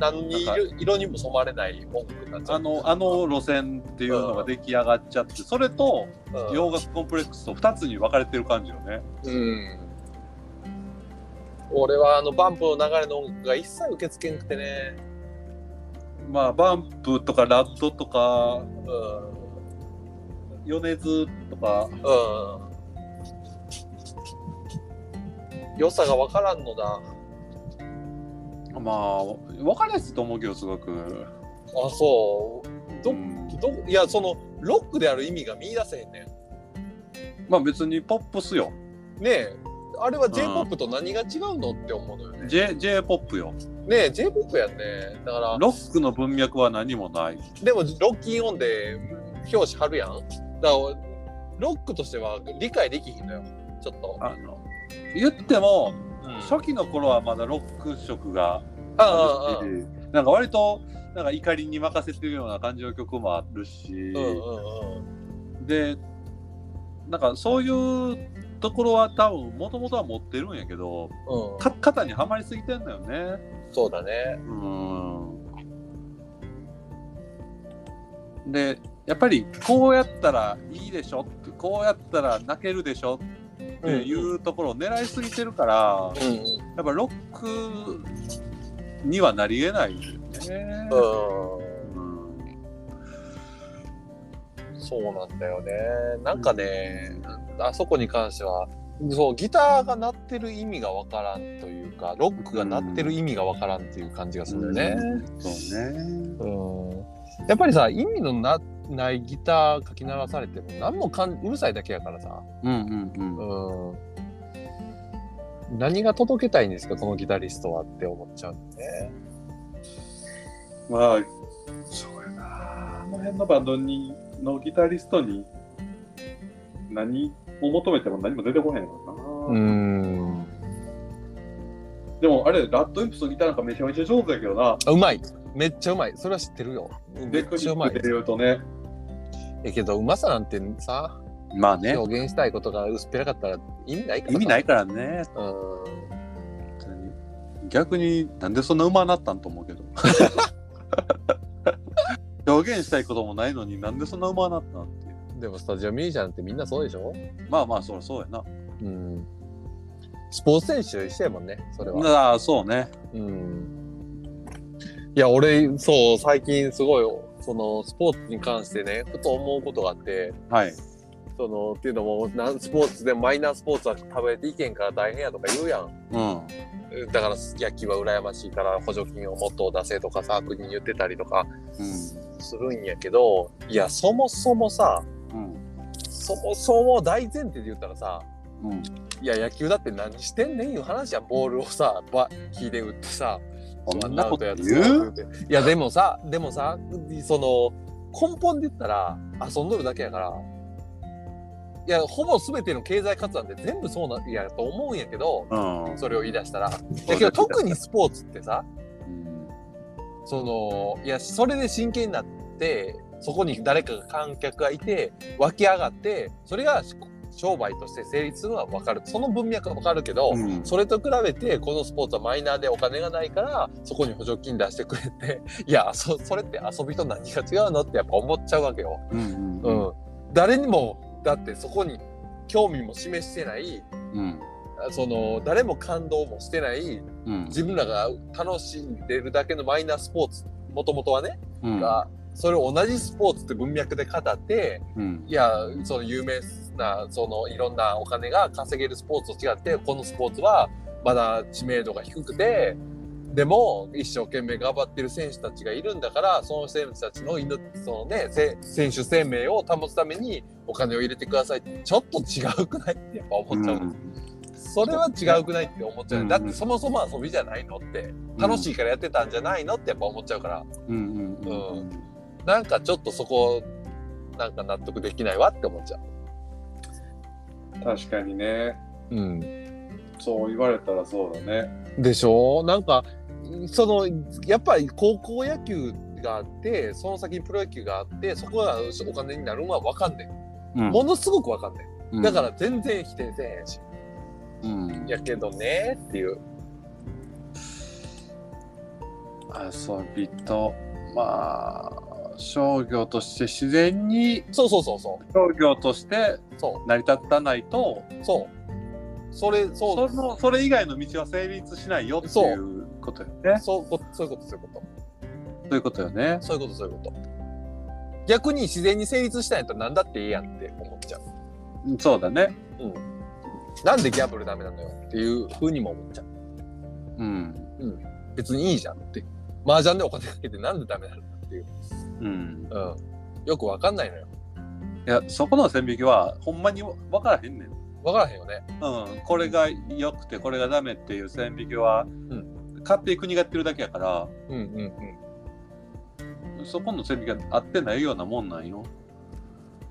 何に色色にも染まれない音楽になっちゃう。あのあの路線っていうのが出来上がっちゃってそれとうん洋楽コンプレックスと2つに分かれてる感じよねうん。俺はあのバンプの流れの音楽が一切受け付けんくてね。まあバンプとかラッドとかうん。米津とか、うん。良さがわからんのだ。まあ、分かりやすいと思うけど、すごく。あ、そう。どうんどいや、その、ロックである意味が見出せへんねまあ別にポップスよ。ん。ねえ、あれは J-POP と何が違うのって思うのよね。J、J-POP よ。ねえ、J-POP やんね。だから、ロックの文脈は何もない。でも、ロッキンオンで表紙貼るやん。だから、ロックとしては理解できひんのよ。ちょっと。あの、言っても、うん初期の頃はまだロック色があるし、なんか割と、なんか怒りに任せてるような感じの曲もあるし。で、なんかそういうところは多分もともとは持ってるんやけど、うん、か肩にはまりすぎてんだよね。そうだね。うん。で、やっぱりこうやったらいいでしょって、こうやったら泣けるでしょっていうところを狙いすぎてるから、うんうん。やっぱロックにはなり得ないよね。うんそうなんだよね。なんかね、あそこに関しては、そう、ギターが鳴ってる意味がわからんというか、ロックが鳴ってる意味がわからんっていう感じがするんだよね。そうね。うん。やっぱりさ、意味のなないギター書き鳴らされても、何もかんうるさいだけやからさ、うんうんうん。うん。何が届けたいんですか、このギタリストはって思っちゃうんだよね。まあ、そうやな。あの辺のバンドにのギタリストに何を求めても何も出てこへんのな。うん。でもあれ、ラッドインプスのギターなんかめちゃめちゃ上手やけどな。あうまい。めっちゃうまい。それは知ってるよ。めテっちゃうまいで。言うとね。えけど、うまさなんてさ、まあね。表現したいことが薄っぺらかったら意味ないからさ。。意味ないいからね。うん。逆になんでそんな馬なったんと思うけど。表現したいこともないのになんでそんな馬なったんっていう。でもスタジオミュージシャンってみんなそうでしょ？まあまあ、そりゃそうやな。うん。スポーツ選手と一緒やもんね、それは。ああ、そうね。うん。いや、俺、そう、最近すごい、その、スポーツに関してね、ふと思うことがあって、はい。その、っていうのも、なんスポーツでもマイナースポーツは食べていけんから大変やとか言うやん。うん。だから野球は羨ましいから補助金をもっと出せとかさ、国に言ってたりとかうん。するんやけど、いや、そもそもさ、うん。そもそも大前提で言ったらさ、うん。いや、野球だって何してんねんいう話やん。ボールをさ、バ木で打ってさ、こんなことやっていや、でもさ、でもさ、その、根本で言ったら遊んどるだけやから、いや、ほぼ全ての経済活動なんて全部そうなんやと思うんやけど、うん。それを言い出したら。だけど特にスポーツってさ、うんその、いや、それで真剣になって、そこに誰かが観客がいて、湧き上がって、それが商売として成立するのは分かる。その文脈は分かるけど、うんそれと比べて、このスポーツはマイナーでお金がないから、そこに補助金出してくれて、いや、そそれって遊びと何が違うのってやっぱ思っちゃうわけよ。うんう。ん。誰にも、だってそこに興味も示してない、うん。その、誰も感動もしてない、うん。自分らが楽しんでるだけのマイナースポーツ、もともとはね、うん。が、それを同じスポーツって文脈で語って、うん。いや、その有名な、そのいろんなお金が稼げるスポーツと違って、このスポーツはまだ知名度が低くて、でも一生懸命頑張ってる選手たちがいるんだから、その選手たちの命、そのね、せ選手生命を保つためにお金を入れてくださいって、ちょっと違うくないってやっぱ思っちゃう。それは違うくないって思っちゃう。うんだってそもそも遊びじゃないのって、楽しいからやってたんじゃないのってやっぱ思っちゃうから。うん。うん。うん。なんかちょっとそこ、なんか納得できないわって思っちゃ確かにね。う。うん。そう言われたらそうだね。でしょ？なんか、その、やっぱり高校野球があって、その先にプロ野球があって、そこがお金になるのは分かんねうんん。ものすごく分かんねうんん。だから全然否定せえへんし。うん。やけどねっていう。遊びと、まあ、商業として自然にそうそうそうそ商業としてう。そ成り立たないと、う。そう。それ、そう。そのそれ以外の道は成立しないよっていうことよね。そうこそういうこと、そういうこと。そういうことよね。そういうこと、そういうこと。逆に自然に成立したんやったら何だっていいやんって思っちゃう。うんそうだね。なんでギャンブルダメなのよっていう風にも思っちゃう。うん。別にいいじゃんって。麻雀でお金かけてなんでダメなのかっていう。うん。うん。よくわかんないのよ。いや、そこの線引きは、ほんまに分からへんねん。わからへんよね。うん。これが良くて、これがダメっていう線引きは、ん勝手に国がやってるだけやから、うんうんうん。そこの線引きが合ってないようなもんなんよ。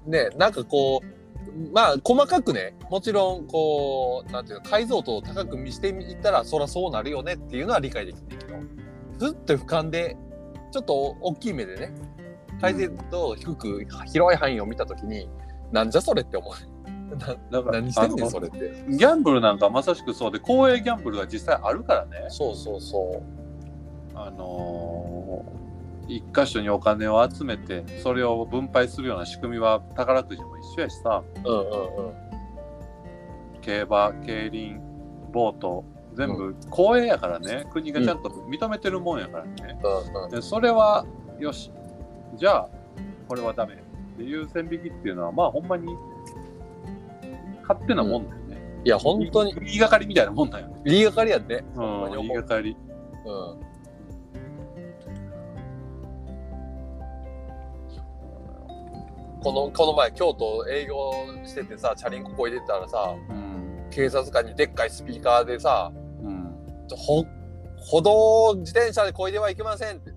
ねなんかこう、まあ、細かくね、もちろん、こう、なんていうの、解像度を高く見していったら、そらそうなるよねっていうのは理解できるけど、ずっと俯瞰で、ちょっと大きい目でね、解像度を低く、広い範囲を見たときに、なんじゃそれって思う。なだから何してんねん、それって。ギャンブルなんかまさしくそうで、公営ギャンブルが実際あるからね。そうそうそあのー一箇所にお金を集めて、それを分配するような仕組みは宝くじも一緒やしさ、う。うんうんうん。競馬、競輪、ボート、全部公営やからね、国がちゃんと認めてるもんやからね。うんうん、でそれは、よし、じゃあ、これはダメっていう線引きっていうのは、まあほんまに勝手なもんだよね。いや、本当に、言いがかりみたいなもんだよね。言いがかりやんね。うん、まに思うがかり。うん。この、この前、京都営業しててさ、チャリンコこいでたらさ、うん。警察官にでっかいスピーカーでさ、うん。ほ歩道を自転車でこいではいけませんって。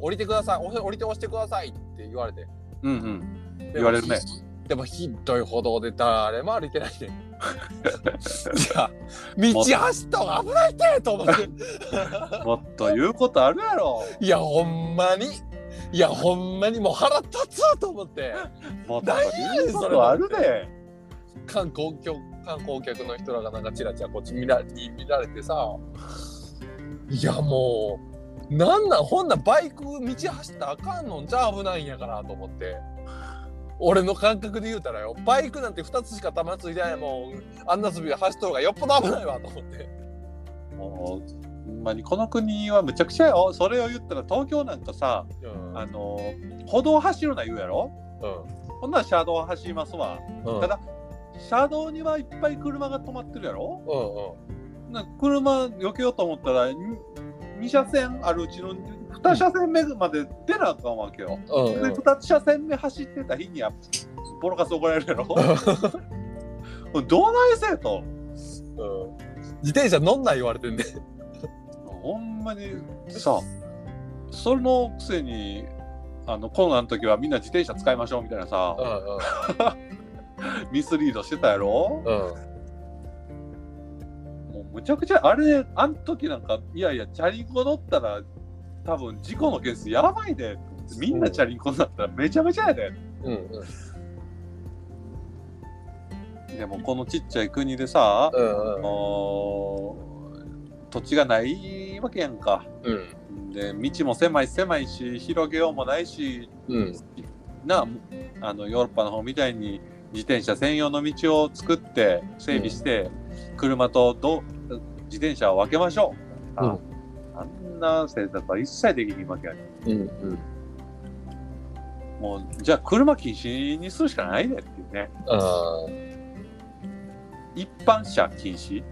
降りてください。お降りて押してくださいって言われて。うんうん。言われるね。でもひどい歩道で誰も歩いてないね。いや、道走った方が危ないってと思って。もっと言うことあるやろ。いや、ほんまに。いや、ほんまにもう腹立つと思って。もっと言うことあるで。観光客観光客の人らがなんかチラチラこっち見らに見られてさ。いや、もう、なんなん、ほんなバイク道走ったらあかんのんじゃあ危ないんやからと思って。俺の感覚で言うたらよ、バイクなんて2つしか玉ついてないもん、あんなスピード走っとる方がよっぽど危ないわと思って。もう、ほんまにこの国はむちゃくちゃよ。それを言ったら東京なんかさ、うん。あの、歩道走るな言うやろ？うほんなら車道走りますわ。ん。うん。ただ、車道にはいっぱい車が止まってるやろ？うんうん。な車避けようと思ったら、2車線あるうちの2車線目まで出なあかんわけよ。うんうんで、2車線目走ってた日には、ボロカス怒られるやろ どうないせえと。うん自転車乗んない言われてんで。ほんまにさ、そのくせに、あのコロナの時はみんな自転車使いましょうみたいなさ、うん ミスリードしてたやろうん。むちゃくちゃ、あれ、あん時なんか、いやいや、チャリンコ乗ったら、多分事故の件数やばいで。みんなチャリンコになったらめちゃめちゃやで。うんうん。でもこのちっちゃい国でさ、うんうん。もう土地がないわけやんか。うん。で、道も狭い狭いし、広げようもないし、うん。なあのヨーロッパの方みたいに自転車専用の道を作って整備して、車とど自転車を分けましょう、うんあんな政策は一切できひんわけやね。うんうん。もうじゃあ車禁止にするしかないねっていうね。あ一般車禁止。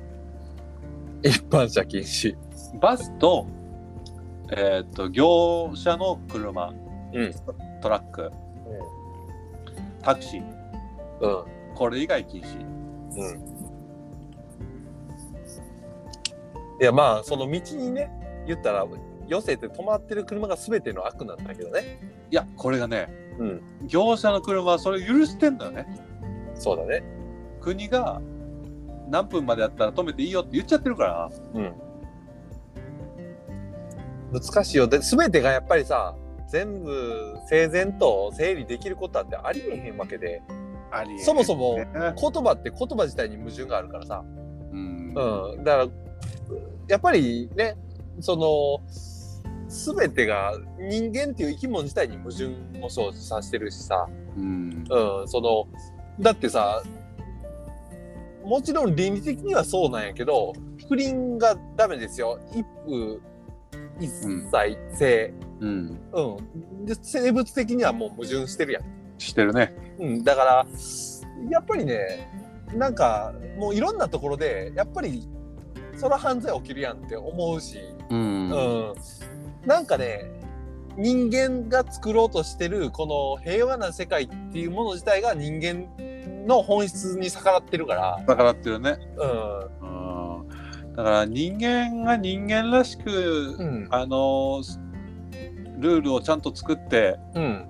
一般車禁止。バスとえっ、と業者の車、うん。トラック。タクシー。うん。これ以外禁止。うん。いや、まあ、その道にね、言ったら、寄せて止まってる車が全ての悪なんだけどね。いやこれがねうん。業者の車はそれ許してんだよねそうだね。国が何分までやったら止めていいよって言っちゃってるからうん。難しいよ。で、全てがやっぱりさ、全部整然と整理できることなんてありえへんわけで、そもそもね言葉って言葉自体に矛盾があるからさ。うんうん。だから、やっぱりね、その、全てが人間っていう生き物自体に矛盾も生じさせてるしさ、うんうん、その、だってさ、もちろん倫理的にはそうなんやけど、不倫がダメですよ。一夫一切性。うん。うん。で、生物的にはもう矛盾してるやん。してるね。うん。だから、やっぱりね、なんか、もういろんなところで、やっぱり、そら犯罪起きるやんって思うし、うん。うん。なんかね、人間が作ろうとしてるこの平和な世界っていうもの自体が人間の本質に逆らってるから、だからってるね。うん。うん。だから人間が人間らしく、うん。あのルールをちゃんと作ってうん。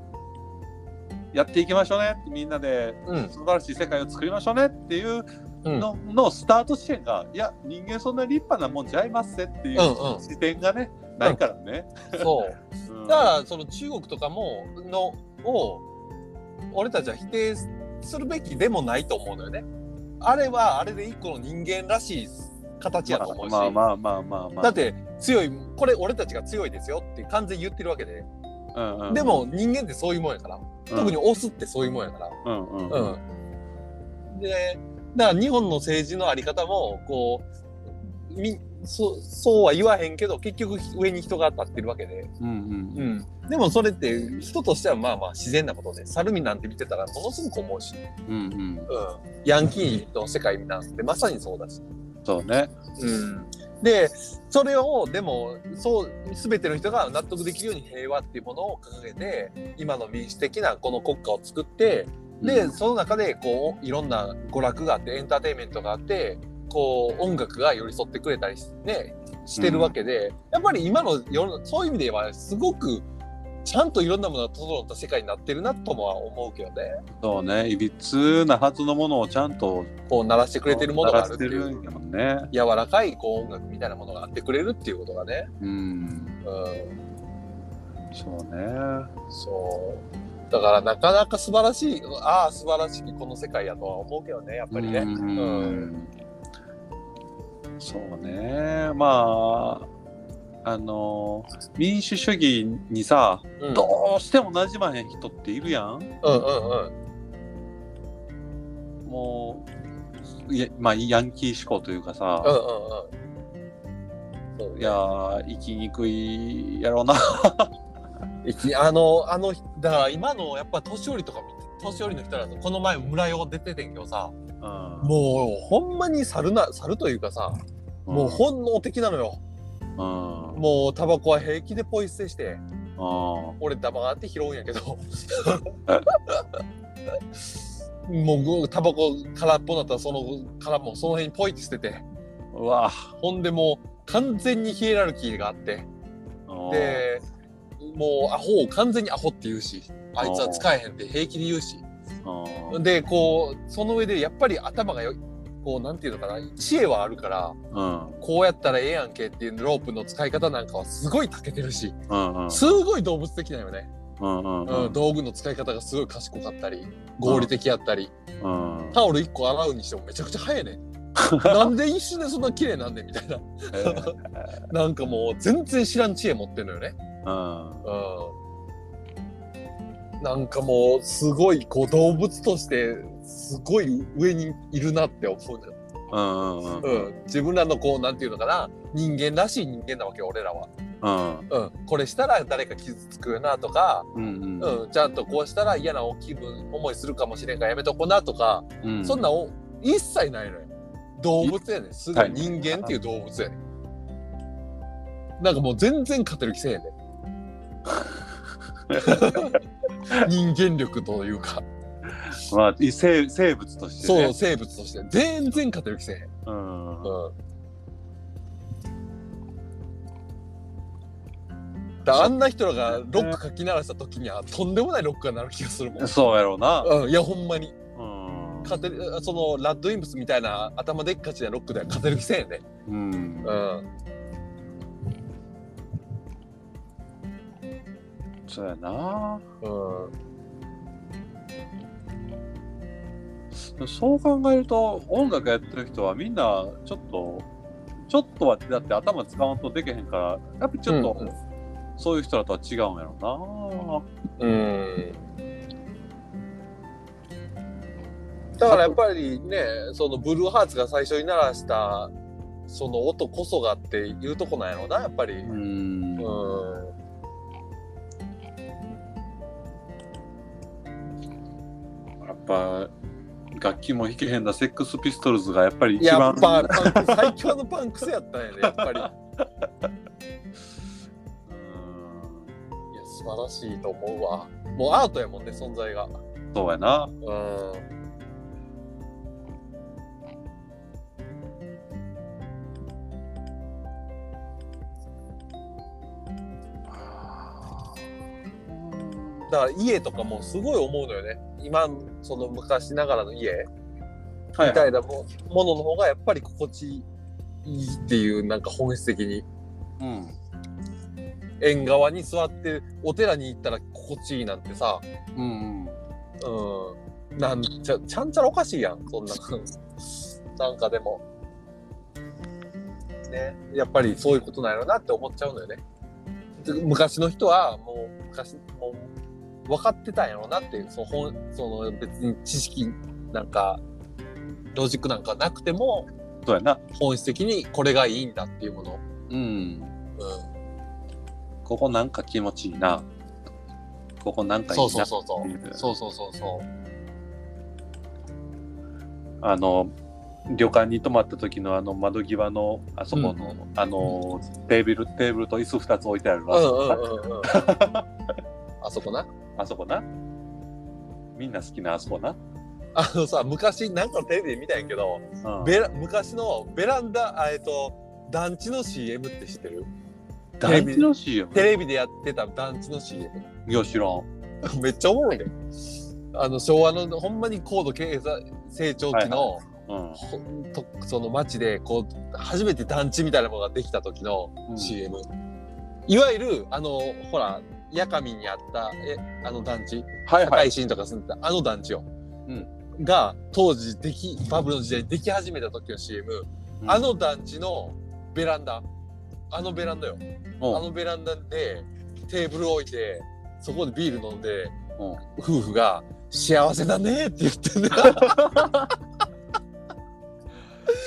やっていきましょうねみんなでうん。素晴らしい世界を作りましょうねっていううん。の,、のスタート地点がいや人間そんな立派なもんちゃいますぜっていううんうん視点がね、ないからね。そう。うんだから、その中国とかも、の、を、俺たちは否定するべきでもないと思うのよね。あれは、あれで一個の人間らしい形やと思うし。まあまあまあまあまあ。だって、強い、これ俺たちが強いですよって完全に言ってるわけで。うんうん、でも、人間ってそういうもんやから。特にオスってそういうもんやから。うんうんううんん。で、だから日本の政治のあり方も、こう、み、そそうは言わへんけど、結局上に人が立ってるわけで。うんうんうん。でもそれって人としてはまあまあ自然なことで、猿見なんて見てたらものすごく思うし、うんうんうん。ヤンキーの世界なんてまさにそうだし。そうね。うん。で、それを、でも、そう、すべての人が納得できるように平和っていうものを掲げて、今の民主的なこの国家を作って、で、うんその中で、こう、いろんな娯楽があって、エンターテインメントがあって、こう、音楽が寄り添ってくれたりしね、してるわけで、やっぱり今の世の、そういう意味で言えば、すごく、ちゃんといろんなものが整った世界になってるなともは思うけどね。そうね。いびつなはずのものをちゃんとこう、鳴らしてくれてるものがあるっていう、ね。柔らかい、こう、音楽みたいなものがあってくれるっていうことがね。うん。うん。そうね。そう。だから、なかなか素晴らしい、ああ、素晴らしいこの世界やとは思うけどね、やっぱりね。うんうんそうね。まあ、あの、民主主義にさ、うんどうしても馴染まへん人っているやん。うんうんうん。もう、いやまあ、ヤンキー思考というかさ、うんうんうん。いやー、生きにくいやろうな。あの、あの、だから今のやっぱ年寄りとか年寄りの人らとこの前村用出ててんけどさ、うんもうほんまに猿な、猿というかさ、もう本能的なのよ。うん。もうタバコは平気でポイ捨てして、うん俺黙って拾うんやけど。もうタバコ空っぽになったらその空もその辺にポイって捨てて、うわ。ほんでもう完全にヒエラルキーがあって、うん、で、もうアホを完全にアホって言うし、あいつは使えへんって平気で言うし、うんで、こう、その上でやっぱり頭がよ、こう、なんていうのかな、知恵はあるから、うんこうやったらええやんけっていうロープの使い方なんかはすごい長けてるし、うんうんすごい動物的だよね。うんうんうん、道具の使い方がすごい賢かったり、合理的やったり、うんタオル1個洗うにしてもめちゃくちゃ早いねん。なんで一瞬でそんな綺麗なんねんみたいな。えー なんかもう全然知らん知恵持ってんのよね。うんうん。なんかもうすごいこう動物としてすごい上にいるなって思うのよ。うんうんうん。自分らのこうなんていうのかな人間らしい人間なわけよ俺らは。うんうん。これしたら誰か傷つくよなとか、うんうん。ちゃんとこうしたら嫌な気分思いするかもしれんからやめとこなとか、うんそんなんお一切ないのよ。動物やねん。すごい人間っていう動物やねん。なんかもう全然勝てる気せえへんで。人間力というか、まあ異生生物としてそう、ね生物として全然勝てる気せえへん。うんうん。だあんな人らがロック書き鳴らした時にはとんでもないロックが鳴る気がするもん。そうやろうなうん、いやほんまにうん勝てるそのラッドインプスみたいな頭でっかちなロックでは勝てる気せんね。うんうん。そうやなうん。そう考えると音楽やってる人はみんなちょっとちょっとはだって頭使わんとできへんからやっぱりちょっと、うんうんそういう人らとは違うんやろうん。だからやっぱりね、そのブルーハーツが最初に鳴らしたその音こそがっていうとこなんやろうなやっぱり。ううんぱ楽器も弾けへんだセックスピストルズがやっぱり一や番っぱ最強のパンクスやったんやねやっぱり。いやうん素晴らしいと思うわ。もうアートやもんね存在が。そうやな。うん。だから家とかもすごい思うのよね。今その昔ながらの家。はみたいなもものの方がやっぱり心地いいっていうなんか本質的に。うん。縁側に座ってお寺に行ったら心地いいなんてさ、うん。うん、なんちゃちゃんちゃらおかしいやん。そんな。なんかでも。ね。やっぱりそういうことなんやろなって思っちゃうのよね。で昔の人はもう昔もう分かってたんやろなっていうその本その別に知識なんかロジックなんかなくてもそうやな。本質的にこれがいいんだっていうもの、うん。うん、ここなんか気持ちいいな。ここなんかいいな。そうそうそうそう。そうそうそうそう。あの旅館に泊まった時のあの窓際のあそこの、あのテーブルテーブルと椅子2つ置いてあるあそこな、うんうんうんうん。あそこなあそこな？みんな好きなあそこな、あのさ昔なんかテレビで見たんやけどうん、ベラ昔のベランダあえっと団地の CM って知ってる？大事の CM テレビでやってた団地の CM いや知らん。めっちゃおもろいねあの昭和のほんまに高度経済成長期の、うんほんとその街でこう初めて団地みたいなものができた時のうん。CM、いわゆるあのほら八神にあったえあの団地？はいはい。とか住んでたあの団地よ、うん。が当時できバブルの時代にでき始めた時の CM、うん。あの団地のベランダ。あのベランダよ。うん。あのベランダでテーブル置いてそこでビール飲んでうん。夫婦が「幸せだね」って言ってね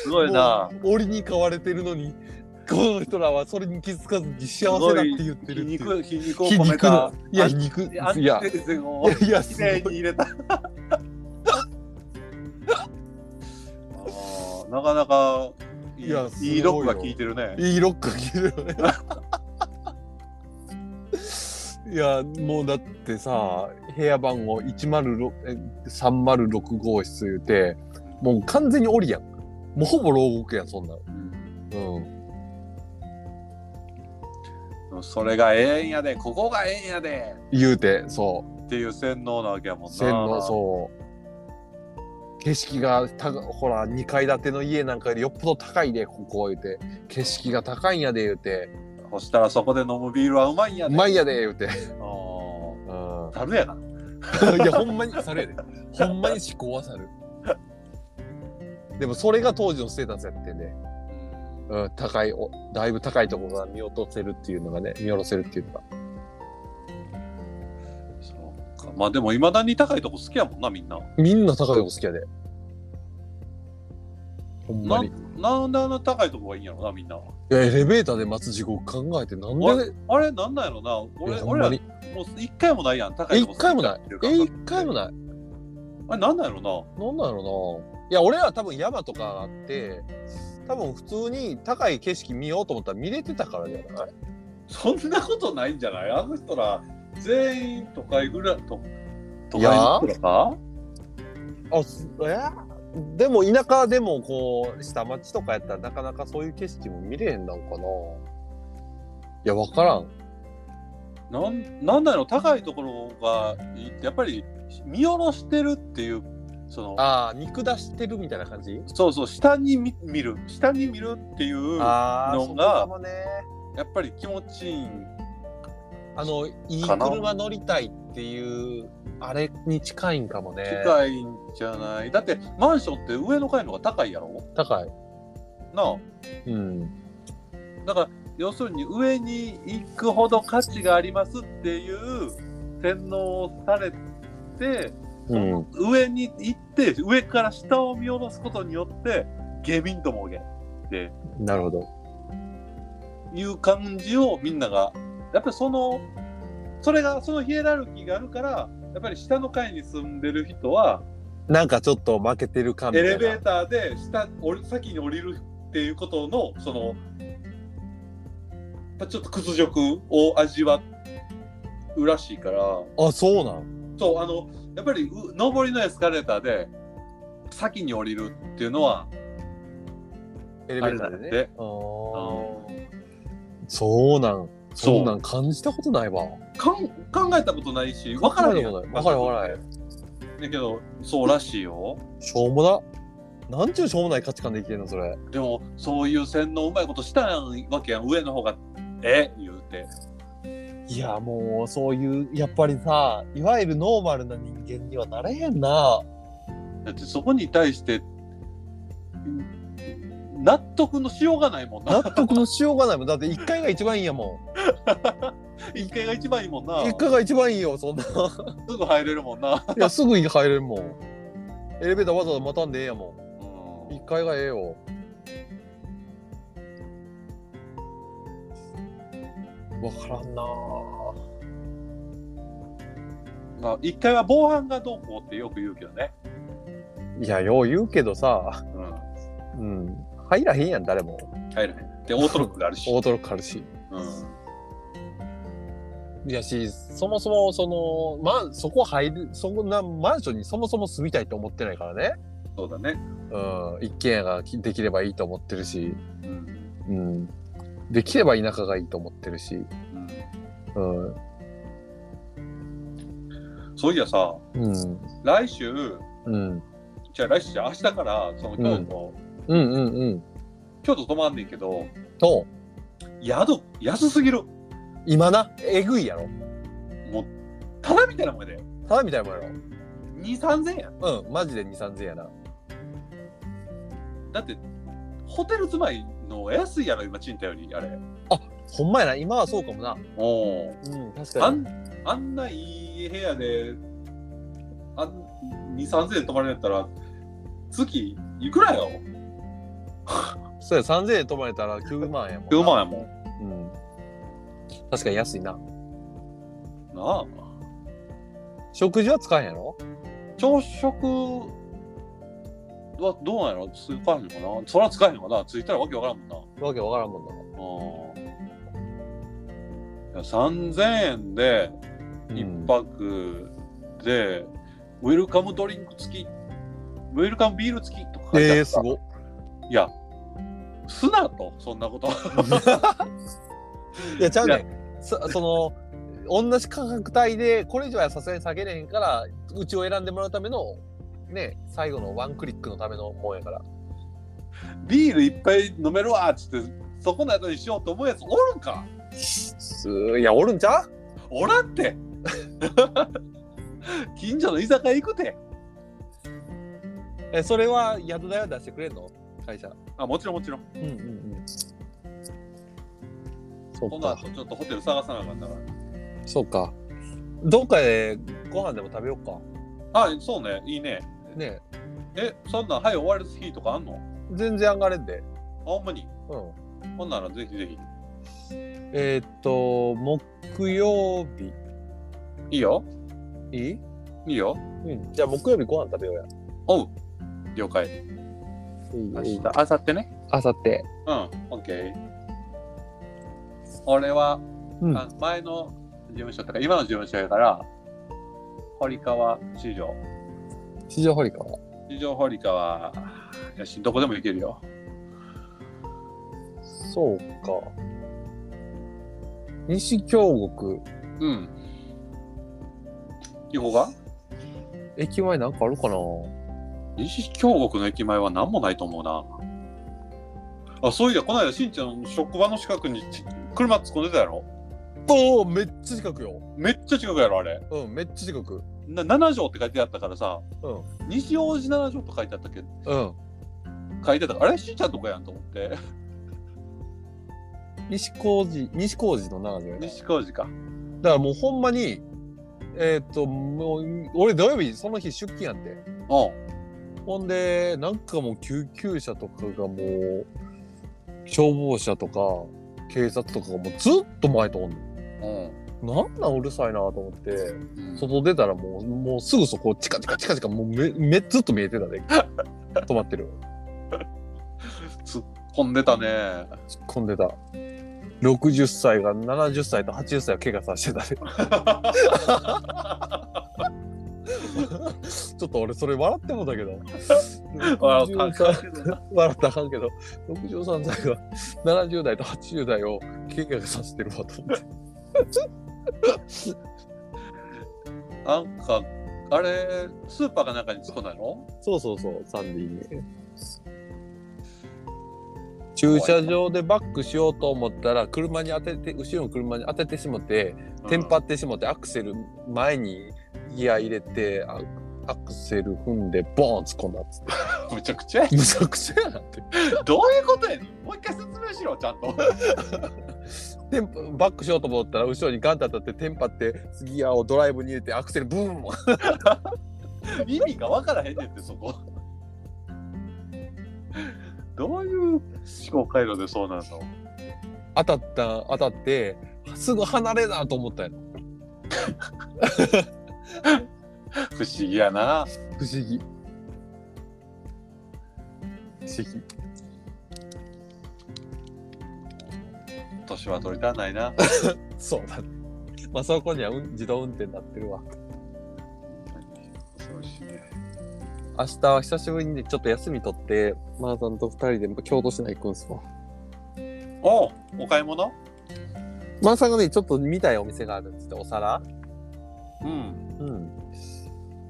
すごいな。檻に飼われてるのにこの人らはそれに気づかずに幸せだって言って皮るっていう。肉皮肉を皮肉のいや皮肉いや。いやいやきれい。に入れたなかなかいいいやいよ。いいロックが効いてるね。いいロック着るよね。いやもうだってさ部屋番号106え306号室言うてもう完全に檻やん。もうほぼ牢獄やんそんなの。うんそれがええんやでここがええんやで。言うてそっていう洗脳なわけやもんな。う線のそう。景色がたほら2階建ての家なんかよりよっぽど高いでここ言うて。景色が高いんやで言うて。そしたらそこで飲むビールはうまいんやで。うまいやで言うて、あうん。ー樽やな。いや、ほんまに、猿やで。ほんまに思考は猿。でも、それが当時のステータスやってんで、うん、高い、おだいぶ高いところが見落とせるっていうのがね、見下ろせるっていうのが。そうかまあでもいまだに高いとこ好きやもんなみんなみんな高いとこ好きやで。ほんまなに。いなんであんな高いとこがいいんやろなみんなや、エレベーターで待つ時刻考えて、なんで、あれなんなんやろな俺俺らもう一回もないやん高え、いとこ一回もない。え、一回もないない。あれなんなんやろなんなんやろな。いや、俺は多分山とかがあって、多分普通に高い景色見ようと思ったら見れてたからじゃない？なそんなことないんじゃない？あの人ら全員都会ぐらいと都会の人らか？あ、すえでも田舎でもこう下町とかやったらなかなかそういう景色も見れへんなんかな。いや分からん。なんなんだろう？高いところがやっぱり見下ろしてるっていうそのああ見下してるみたいな感じ？そうそう下に見見る。下に見るっていうあのがね。やっぱり気持ちいいんあのいい車乗りたいっていうあれに近いんかもね。近いんじゃない？だってマンションって上の階の方が高いやろ？高い。なあ。うん。だから要するに上に行くほど価値がありますっていう洗脳をされて、うん上に行って上から下を見下ろすことによって下民ともげてなるほど。いう感じをみんながやっぱりそのそれがそのヒエラルキーがあるからやっぱり下の階に住んでる人はなんかちょっと負けてる感みエ。レベーターで下先に降りるっていうことのそのちょっと屈辱を味わうらしいからあ、そうなん？そうあのやっぱりう上りのエスカレーターで先に降りるっていうのはエレベーターでね。そうなん。そうなん感じたことないわ。かん考えたことないし分からへんやんわからんわからへん。だけどそうらしいよしょうもな。なんちゅうしょうもない価値観で生きてんの、それ。でもそういう洗脳うまいことしたわけやん上の方がえ？言うていや、もう、そういう、やっぱりさ、いわゆるノーマルな人間にはなれへんな。だってそこに対して納得のしようがないもんな納得のしようがないもん。だって1階が一番いいんやも 一階が一番いいもんな。ん。1階が一番いいよ、そんな。いすぐ入れるもんな。や、すぐ入れるもん。エレベーターわざわざ待たんでええやもん。うん1階がええよ。わからんなまあ、一階は防犯がどうこうってよく言うけどね。いや、よう言うけどさ、うん。うん。入らへんやん、誰も。入らへん。で、オートロックがあるし。オートロックあるし。うん。いやし、そもそも、その、まあ、そこ入る、そんなマンションにそもそも住みたいと思ってないからね。そうだね。うん。一軒家ができればいいと思ってるし、うん。うん。できれば田舎がいいと思ってるし、うん、うん。そういやさ、うん。来週、うん。じゃあ来週じゃあ明日から、その京都、うんうんうん。京都泊まんねんけど、と、宿安すぎる。今な、えぐいやろ。もう、ただみたいなもんやで。ただみたいなもんや2、3000円やん。ろ。うん。マジで2、3000やな。だって、ホテル住まいの安いやろ、今、賃貸より、あれ。ほんまやな。今はそうかもな。おお。うん。確あかに。んあんないい部屋で、あん2、3000円泊まれるんやったら、月いくらよ そうや、3000円泊まれたら9万やもんな。?9 万やもん。うん。確かに安いな。なあ。食事は使えへんやろ？朝食はどうなんやろ使えへんのかな？そら使えへんのかな？ついたらわけわからんもんな。わけわからんもんな。うんいや3000円でうん1泊で、ウェルカムドリンク付き、ウェルカムビール付きとか書いてあったえー、すごっ。いや、すなと、そんなこと。いや、ちゃうねん。そその、同じ価格帯で、これ以上はさすがに下げれへんから、うちを選んでもらうための、ね、最後のワンクリックのためのもんやから。ビールいっぱい飲めるわっつって、そこの後にしようと思うやつおるんか？すいや、おるんちゃう？おらんって 近所の居酒屋行くて。え、それは宿代は出してくれんの？会社。あ、もちろんもちろん。うんうんうん。そこっか。の後ちょっとホテル探さなあかんだかそうか。どっかでご飯でも食べようか。ら。あ、そうね、いいね。ねえ、そんなん、はい、終わる日とかあんの？あ、全然上がれんで。ほんまに？うん。ほんならぜひぜひ。えーっと、木曜日。いいよ。いい？いいよ。うん。じゃあ木曜日ご飯食べようや。おう。了解。いい明日、明後日ね。あさって。うん、オッケー。俺は、うんあ前の事務所とか、今の事務所やから、堀川市場。市場堀川。市場堀川やし、どこでも行けるよ。そうか。西京極。うん。駅前なんかあるかな？西京極の駅前は何もないと思うな。あ、そういや、この間、しんちゃんの職場の近くにち車突っ込んでたやろ？おおめっちゃ近くよ。めっちゃ近くやろ、あれ。うん、めっちゃ近く。な7条って書いてあったからさ、うん。西大路7条と書いてあったけ？ど、うん。書いてたから、あれ、しんちゃんとこやんと思って。西高寺、西高寺の長野だ西小路か。からもうほんまに、えーっと、もう、俺土曜日その日出勤やって。うん。ほんで、なんかもう救急車とかがもう、消防車とか警察とかがもうずっと前通んの。うんなんなんうるさいなと思って、うん外出たらもう、もうすぐそこ、チカチカチカチカ、もう目、目ずっと見えてたで、止まってる。突っ込んでたね。突っ込んでた。60歳が70歳と80歳を怪我させてたで。ちょっと俺それ笑ってもだけど。あ63笑ったらあかんけど、63歳が70代と80代を怪我させてるわと思って。なんか、あれ、スーパーかなんかに突っ込んだの？そうそうそう、サンディに。駐車場でバックしようと思ったら、車に当てて、後ろの車に当ててしもて、テンパってしもて、アクセル前にギア入れて、あアクセル踏んで、ボーン突っ込んだっつって。う んむちゃくちゃや。むちゃくちゃやなって。どういうことやねんもう一回説明しろ、ちゃんと。テンパバックしようと思ったら、後ろにガンって当たって、テンパって、ギアをドライブに入れて、アクセルブーン 意味がわからへんねんって、そこ。どういう思考回路でそうなの？当たった、当たって、すぐ離れなと思ったやろ。不思議やな。不思議。不思議。年は取りたないな。そうだね。まあそこには、うん、自動運転になってるわ。そうしね。明日は久しぶりにちょっと休み取って、マーさんと二人で京都市内行くんすわ。おうお買い物？マーさんがね、ちょっと見たいお店があるっつって、お皿うん。うん。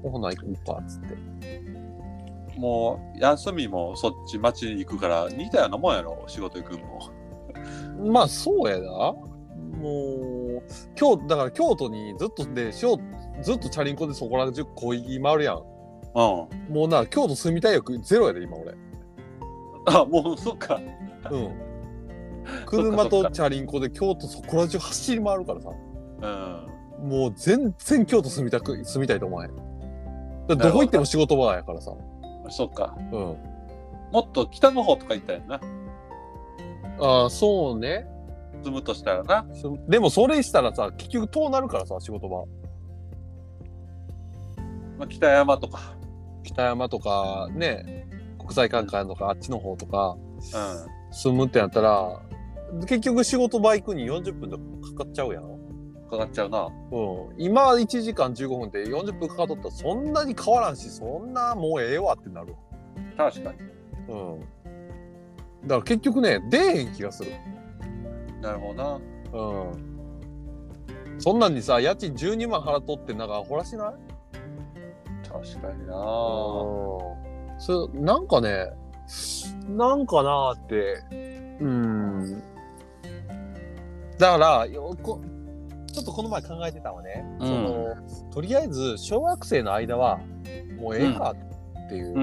おほな行くか、つって。もう、休みもそっち町に行くから、似たようなもんやろ、仕事行くんも。まあそうやな。もう、京だから京都にずっとで、しようずっとチャリンコでそこら中小行き回るやん。うん。もうな、京都住みたい欲ゼロやで、今俺。あ、もう、そっか。うん。車とチャリンコで京都そこら中走り回るからさ。うん。もう全然京都住みたく、住みたいと思わへん。どこ行っても仕事場やからさ。そっか。うん。もっと北の方とか行ったやんな。ああ、そうね。住むとしたらな。そでもそれしたらさ、結局遠なるからさ、仕事場。まあ、北山とか。北山とか、ね、国際会館とか、あっちの方とか、う住むってなったら、結局仕事場行くに40分とかかかっちゃうやん。ん。かかっちゃうな。うん。今1時間15分で40分かかっとったらそんなに変わらんし、そんなもうええわってなる。確かに。うん。だから結局ね、出えへん気がする。なるほどな。うん。そんなんにさ、家賃12万払っとってなんかアホらしない？確かにな。うん。それ、なんかね、なんかなーって、うん。だから、よこちょっとこの前考えてたわね。うんその、とりあえず、小学生の間は、もうええかっていう。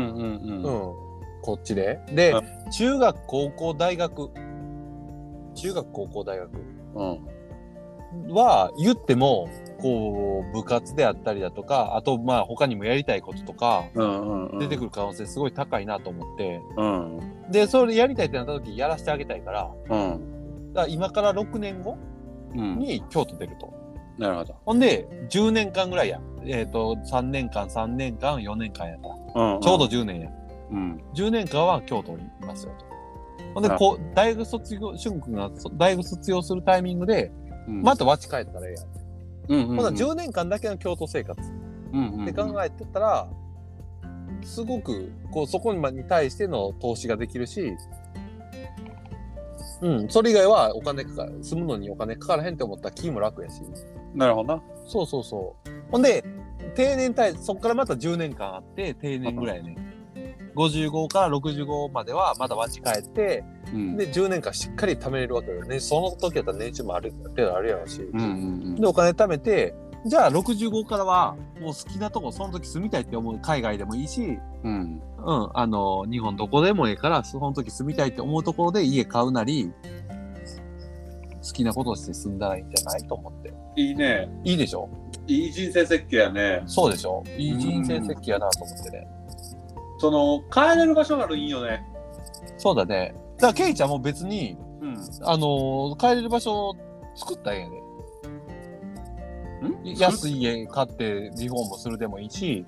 うんうんうん。うん、こっちで。でう、中学、高校、大学。中学、高校、大学うん。は言っても、こう、部活であったりだとか、あと、まあ、他にもやりたいこととか、うんうんうん。出てくる可能性すごい高いなと思って、うん。で、それやりたいってなった時、やらせてあげたいから、うん。だから今から6年後うん。に京都出ると。なるほど。ほんで、10年間ぐらいや。えっ、と、3年間、3年間、4年間やから。うん。ちょうど10年や。うん。10年間は京都にいますよと。ほんで、はいこう、大学卒業、俊君がそ大学卒業するタイミングで、うん。また和地帰ったらええやん。うんうんうん。ほな、10年間だけの京都生活って考えてたら、すごく、こう、そこに対しての投資ができるし、うん、それ以外はお金かかる、住むのにお金かからへんって思ったら気も楽やし。なるほどな。そうそうそう。ほんで、定年退、そっからまた10年間あって、定年ぐらいね。55から65まではまだ和地帰って、うん。で、10年間しっかり貯めれるわけよね。その時やったら年収もある程度あるやろし。うんうんうん。で、お金貯めて、じゃあ65からは、もう好きなとこ、その時住みたいって思う海外でもいいし、うん。うん、あの、日本どこでもいいから、その時住みたいって思うところで家買うなり、好きなことをして住んだらいいんじゃないと思って。いいね。いいでしょ？いい人生設計やね。そうでしょ？いい人生設計やなと思ってね。その、帰れる場所があるんよね。そうだね。からケイちゃんも別に、うん。あのー帰れる場所を作ったらええんやで。ん？安い家買ってリフォームするでもいいし、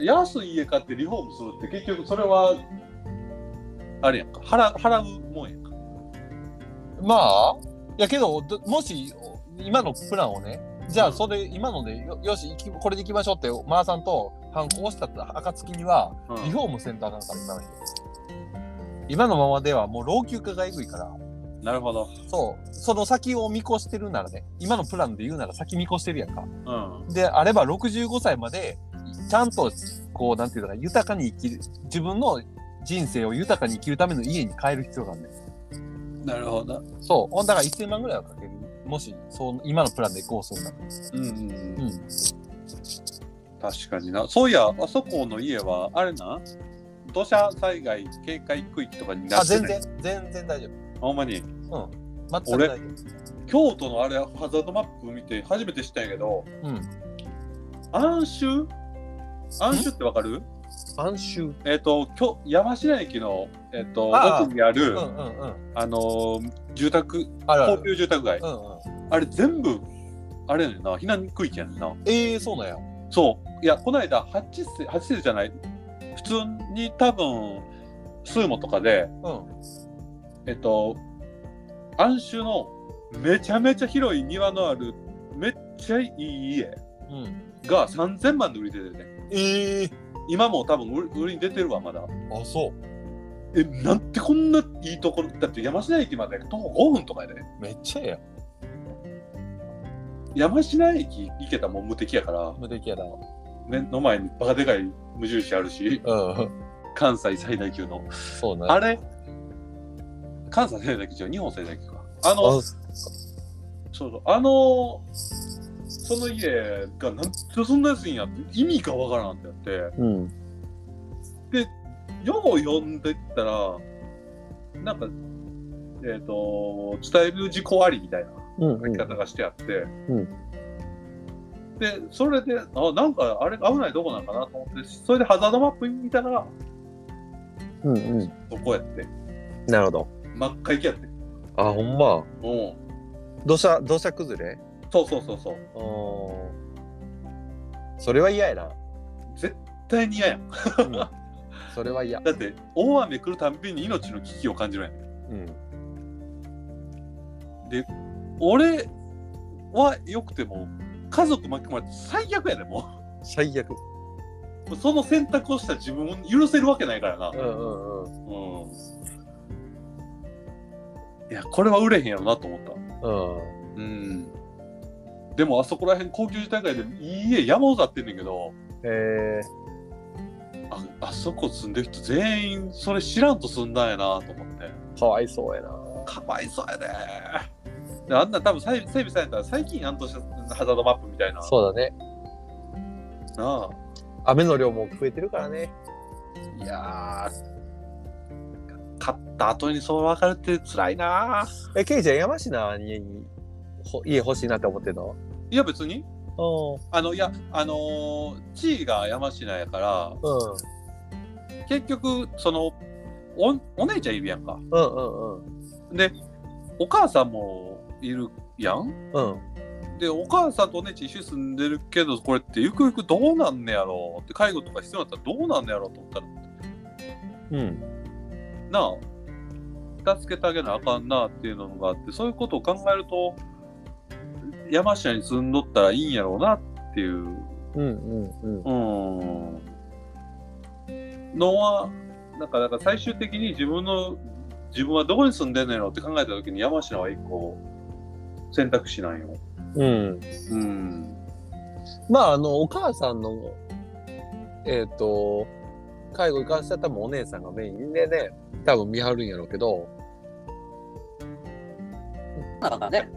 安い家買ってリフォームするって結局それはあれやんか払払うもんやんかまあ、いやけど、どもし、今のプランをね、じゃあそれ、今のでよ、よし、行きこれで行きましょうって、マーさんと反抗した暁には、うん。リフォームせんとあかんから、今の人。今のままではもう老朽化がえぐいから、なるほど。そう、その先を見越してるならね、今のプランで言うなら先見越してるやんか。うん。であれば65歳までちゃんとこうなんていうのか豊かに生きる自分の人生を豊かに生きるための家に帰る必要があるねなるほど。そう。ほんだから1000万ぐらいはかける。もしそう今のプランでこうするなら。うんうん、ううんん、確かにな。そういやあそこの家はあれな？土砂災害警戒区域とかになあってない？全然全然大丈ほんまに？夫全く俺大丈京都のあれハザードマップ見て初めて知ったんやけど夫うん。安州？安州ってわかる？安州。えっ、ときょ山科駅の、えっとああ。奥にあるうんうんうん。あのー住宅高あるある。級住宅街、うんうん。あれ全部あれやねんな。避難区域やねんな。ええー、そうなんや。そういやこの間8世8世じゃない。普通に多分スーモとかでうん。えっと安州のめちゃめちゃ広い庭のあるめっちゃいい家うん。が3000万で売り出てるねええ。ー、今も多分売り売りに出てるわまだ。あそう。えなんてこんないいところだって山科駅まで徒歩5分とかやで。めっちゃええやん。山科駅行けたらもう無敵やから。無敵やな目の前にバカでかい無印あるしうん。関西最大級の。そうあれ？関西最大級じゃ日本最大級か。あのあそうそう。あのその家がなんでそんな安いんやって意味がわからんってなって。うん。よう読んでったらなんかえっ、と伝える事故ありみたいなうん書き方がしてあって、んでそれであなんかあれ危ないとこなんかなと思ってそれでハザードマップ見たらうんうん。そこやって。なるほど。真っ赤行きやって。あほんま？うん。土砂土砂崩れ？そうそうそうそう。うんそれは嫌やな、絶対に嫌やん。それは嫌。だって大雨来るたんびに命の危機を感じるやん。うん。俺はよくても家族巻き込まれて最悪やでも最悪。うその選択をした自分を許せるわけないからな。うんうんうん。うん。いやこれは売れへんやろなと思った。うん。うん。でもあそこら辺高級住宅街でいい家山ほどあってんねんけど。えああそこ住んでる人全員それ知らんと住んだんやなと思って。ー、かわいそうやな。かわいそうやでであんな多分整整備されたら最近やんとしたハザードマップみたいな。そうだね。なあ。雨の量も増えてるからね。いやー。買った後にそう分かるって辛いなえケイちゃん山科にほ家欲しいなって思ってんの？いや別に。うあのいやあのー地位が山科やからんうん。結局そのおお姉ちゃんいるやんか。うんうんうん。でお母さんもいるやん？うん。でお母さんとお姉ちゃん一緒に住んでるけどこれってゆくゆくどうなんねやろうって介護とか必要だったらどうなんねやろうと思ったら。うん。なあ助けてあげなあかんなっていうのがあってそういうことを考えると山下に住んどったらいいんやろうなっていう。うんうんうん。うん。のはなんかだから最終的に自分の自分はどこに住んでんねんのって考えた時に山下は一個選択肢なんよ。うん。うん。まああのお母さんのえっ、と介護に関しては多分お姉さんがメインでね多分見張るんやろうけど。なんかね、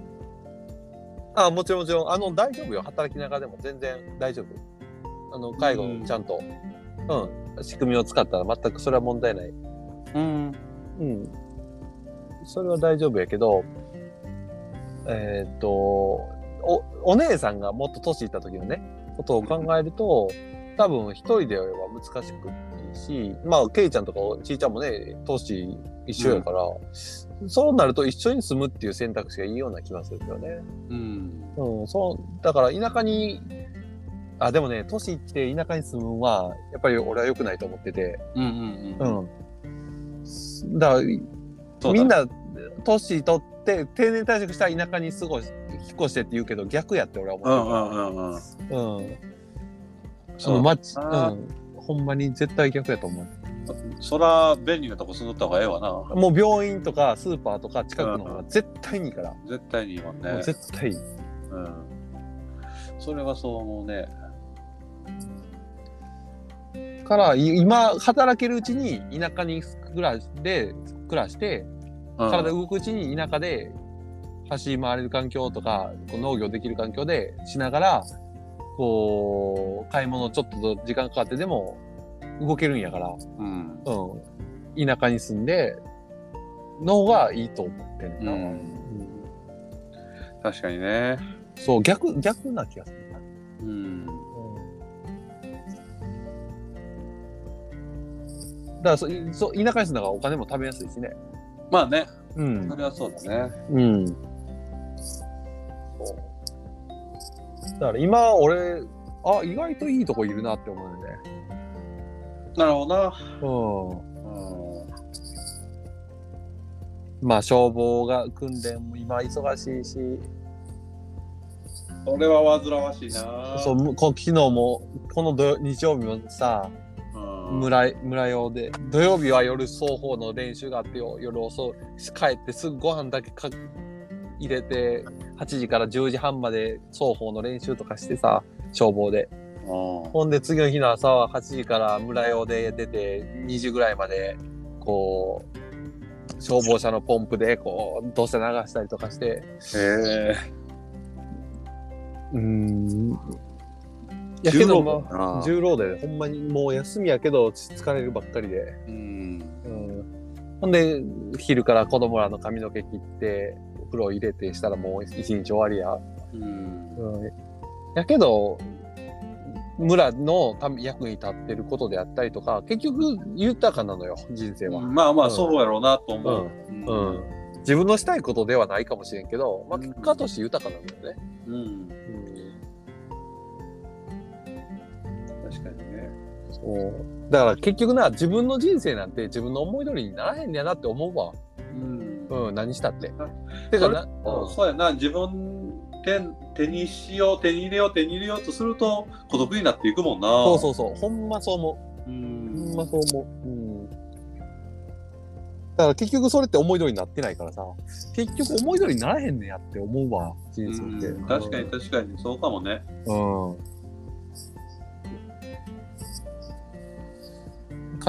あもちろんもちろん。あの大丈夫よ。働きながらでも全然大丈夫。あの介護うん。ちゃんと。うん、仕組みを使ったら全くそれは問題ない。うん。うん。それは大丈夫やけどえっ、とおお姉さんがもっと年いった時のねことを考えると多分一人では難しくし、まあ、ケイちゃんとかちいちゃんもね、年一緒やから、そうなると一緒に住むっていう選択肢がいいような気がするけどね。うん。うん、そう、だから田舎に、あ、でもね、都市行って田舎に住むのは、やっぱり俺は良くないと思ってて、うんうんううん。ん。だから、みんな、都市取って、定年退職したら田舎に過ごし、引っ越してって言うけど、逆やって俺は思うんってるうんうんうん。から。うん。その街、うん。ほんまに絶対逆やと思う。そら便利なとこ住んどった方がええわな。もう病院とかスーパーとか近くの方が絶対にいいから。絶対にいいもんね。絶対いい。うん。それはそう思うね。から、い今、働けるうちに田舎に暮らして、暮らして、うん体動くうちに田舎で走り回れる環境とか、こう農業できる環境でしながら、こう、買い物ちょっと時間かかってでも動けるんやから、うん。うん。田舎に住んで、の方がいいと思ってんな。うんうん確かにね。そう、逆、逆な気がするな。うん。だからそそ、田舎に住んだからお金も食べやすいしね。まあね、うんそ。れはそうだね。うん。そう。だから今、俺、あ、意外といいとこいるなって思うよね。なるほどな。うん。うん。まあ、消防が訓練も今忙しいし、それは煩わしいな。そう、昨日も、この土日曜日もさ、うん。村、村用で、土曜日は夜双方の練習があってよ、夜遅い、帰ってすぐご飯だけか入れて、8時から10時半まで双方の練習とかしてさ、消防で。うんほんで次の日の朝は8時から村用で出て2時ぐらいまでこう消防車のポンプでこう土砂流したりとかしてへえ。うーんやけど重労働でほんまにもう休みやけど疲れるばっかりで、うん。うん、ほんで昼から子供らの髪の毛切ってお風呂入れてしたらもう一日終わりや、うん。うん、やけど村の役に立ってることであったりとか結局豊かなのよ人生は、まあまあ、うん。そうやろうなと思う。うん。自分のしたいことではないかもしれんけど、まあ、うん結果として豊かなんだよね、うん。確かにね。そう。だから結局な自分の人生なんて自分の思い通りにならへんねやなって思うわ、うん。うん、何したって。あてかな、それそうやな、自分で手にしよう、手に入れよう、手に入れようとすると孤独になっていくもんな。そうそうそう。ほんまそう思う。うほんん。まそう思う、うん、だから結局それって思い通りになってないからさ。結局思い通りにならへんねやって思うわ人生って、うん。確かに確かに、そうかもね。うん。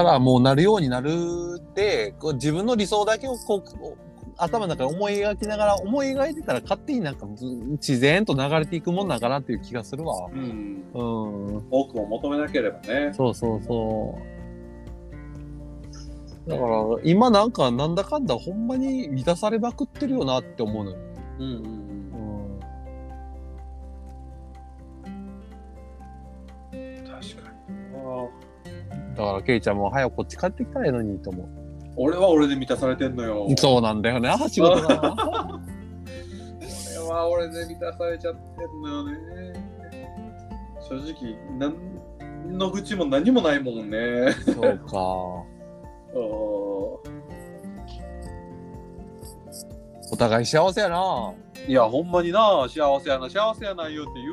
からもうなるようになるってこう自分の理想だけをこう頭の中で思い描きながら思い描いてたら勝手になんかず自然と流れていくもんなんかなっていう気がするわ。うん。うん。多くを求めなければね。そうそうそう。だから今なんかなんだかんだほんまに満たされまくってるよなって思うのよ。うんうんうん。だからケイちゃんも早くこっち帰ってきたらええのにと思う。俺は俺で満たされてんのよ。そうなんだよね。仕事が。俺は俺で満たされちゃってんのよね。正直、何の愚痴も何もないもんね。そうか。お互い幸せやな。いや、ほんまにな、幸せやな、幸せやないよって言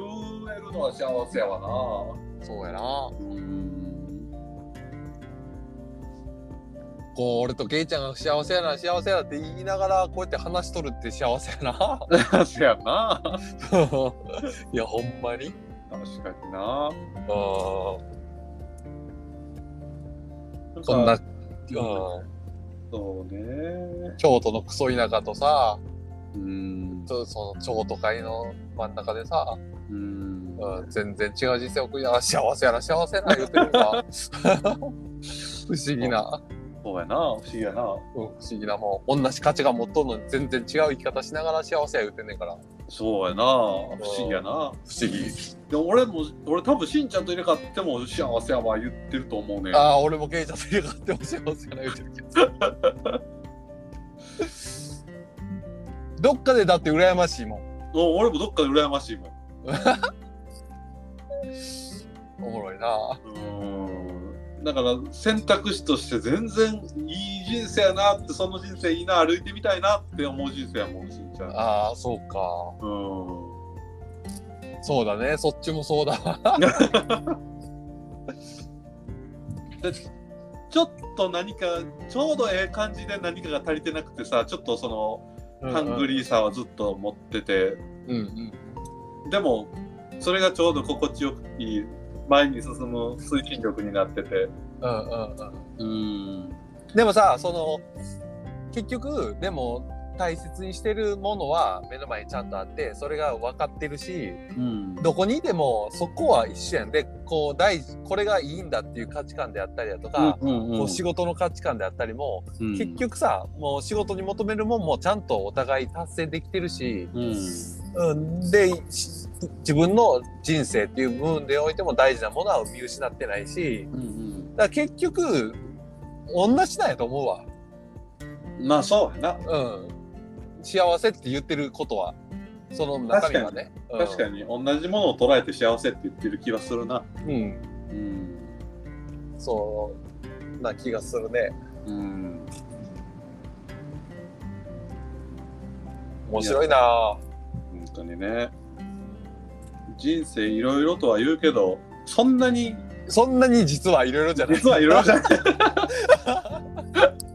えるのは幸せやわな。そうやな。うん。こう、俺とケイちゃんが幸せやな、幸せやなって言いながら、こうやって話しとるって幸せやな。幸せやな。いや、ほんまに。確かにな。うん。そんな、うん。そうね。京都のクソ田舎とさ、うん。そその超都会の真ん中でさ、うん。うん、全然違う人生を送りながら幸せやな、幸せやな言ってるわ。不思議な。そうやな、不思議やな。うん、不思議な。もう同じ価値観持っとるのに全然違う生き方しながら幸せや言うてんねんから。そうやな不思議やな。不思議。でも俺も俺多分しんちゃんと入れ替わっても幸せやわ言ってると思うねああ俺もケイちゃんと入れ替わっても幸せやな言うてるけど。どっかでだって羨ましいもん。お俺もどっかで羨ましいもん。おもろいな。うんだから選択肢として全然いい人生やなってその人生いいな歩いてみたいなって思う人生やもんしんちゃん。ああそうか。うん。そうだねそっちもそうだ。わ でちょっと何かちょうどええ感じで何かが足りてなくてさちょっとそのハングリーさはずっと持ってて、うんうん。でもそれがちょうど心地よくいい前に進む推進力になってて。うんうんうん。うん。でもさその結局でも大切にしてるものは目の前にちゃんとあってそれが分かってるしうん。どこにいてもそこは一緒やんでこう大事これがいいんだっていう価値観であったりだとか、うんこう仕事の価値観であったりも、うん。結局さもう仕事に求めるもんもちゃんとお互い達成できてるし、うん。うん、でし自分の人生っていう部分でおいても大事なものは見失ってないしうんだから結局同じなんやと思うわ。うんまあそうやな。うん、幸せって言ってることはその中身はね。確かに。同じものを捉えて幸せって言ってる気はするな。に、うん、うん。そうな気がするね。うん。面白いな。本当にね。人生いろいろとは言うけどそんなにそんなに実はいろいろじゃない。実はいろいろじゃない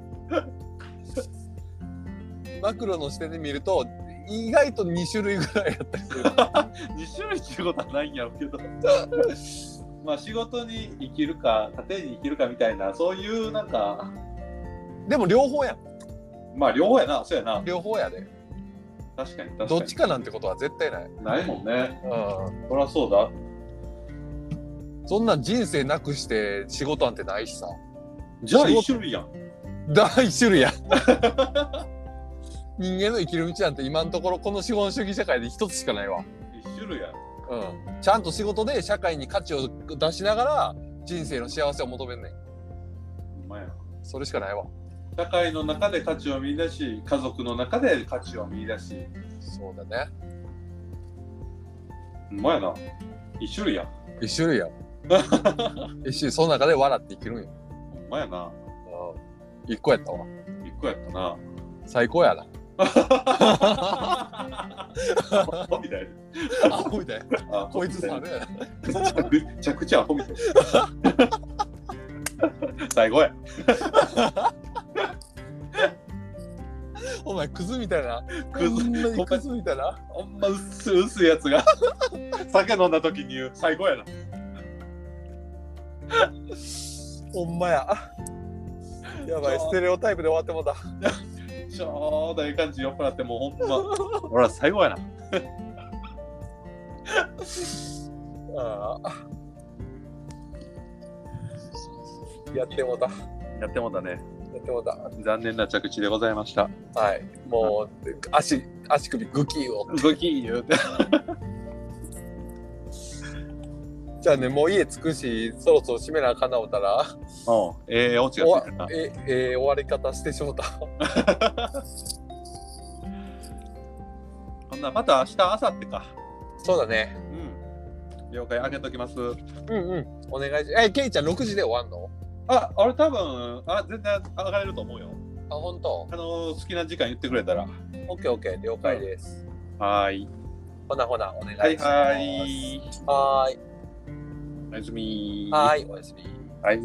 マクロの視点で見ると意外と2種類ぐらいやったりする。2種類っていうことはないんやろうけど。まあ仕事に生きるか家庭に生きるかみたいなそういうなんか。でも両方やん。まあ両方やなそうやな。両方やで。確かに確かに。どっちかなんてことは絶対ない、ないもんね。うそりゃそうだ。ん、そんなん人生なくして仕事なんてないしさ。じゃあ一種類やん。第一種類や 人間の生きる道なんて今のところこの資本主義社会で一つしかないわ。一種類やんうん、ちゃんと仕事で社会に価値を出しながら人生の幸せを求めんねん。それしかないわ。社会の中で価値を見出し家族の中で価値を見出し。そうだね。ほんまやな。一種類や。ん一種類や。一種類その中で笑って生きるんや、ほんまやな。うん、一個やったわ。一個やったな。最高やな。アホみたいアホみたいあこいつさめねちゃくちゃアホみたい最後やお前クズみたいなクズほんまにクズみたいなほんま薄い薄いやつが酒飲んだ時に言う最後やなほんまややばいステレオタイプで終わってもうた。ちょうどいい感じ酔っ払ってもうほんま。俺ら最後やな。ああ。やってもうた。やってもうたね。やってもうた。残念な着地でございました。はい。もう足足首グキーを。動き言うてじゃあねもう家着くしそろそろ閉めなあかんな思ったら。うん。ええオチおわがついてるなええ終わり方してしもうた。ほんならまた明日明後日か。そうだね。うん。了解あげときます。うんうん。お願いしえケイちゃん6時で終わんの？あ俺多分あ全然上がれると思うよ。あ本当？あの好きな時間言ってくれたら。オッケーオッケー。了解です、はーい。ほなほなお願いしはいます。はいはーいおやすみ。はーいおやすみ。はい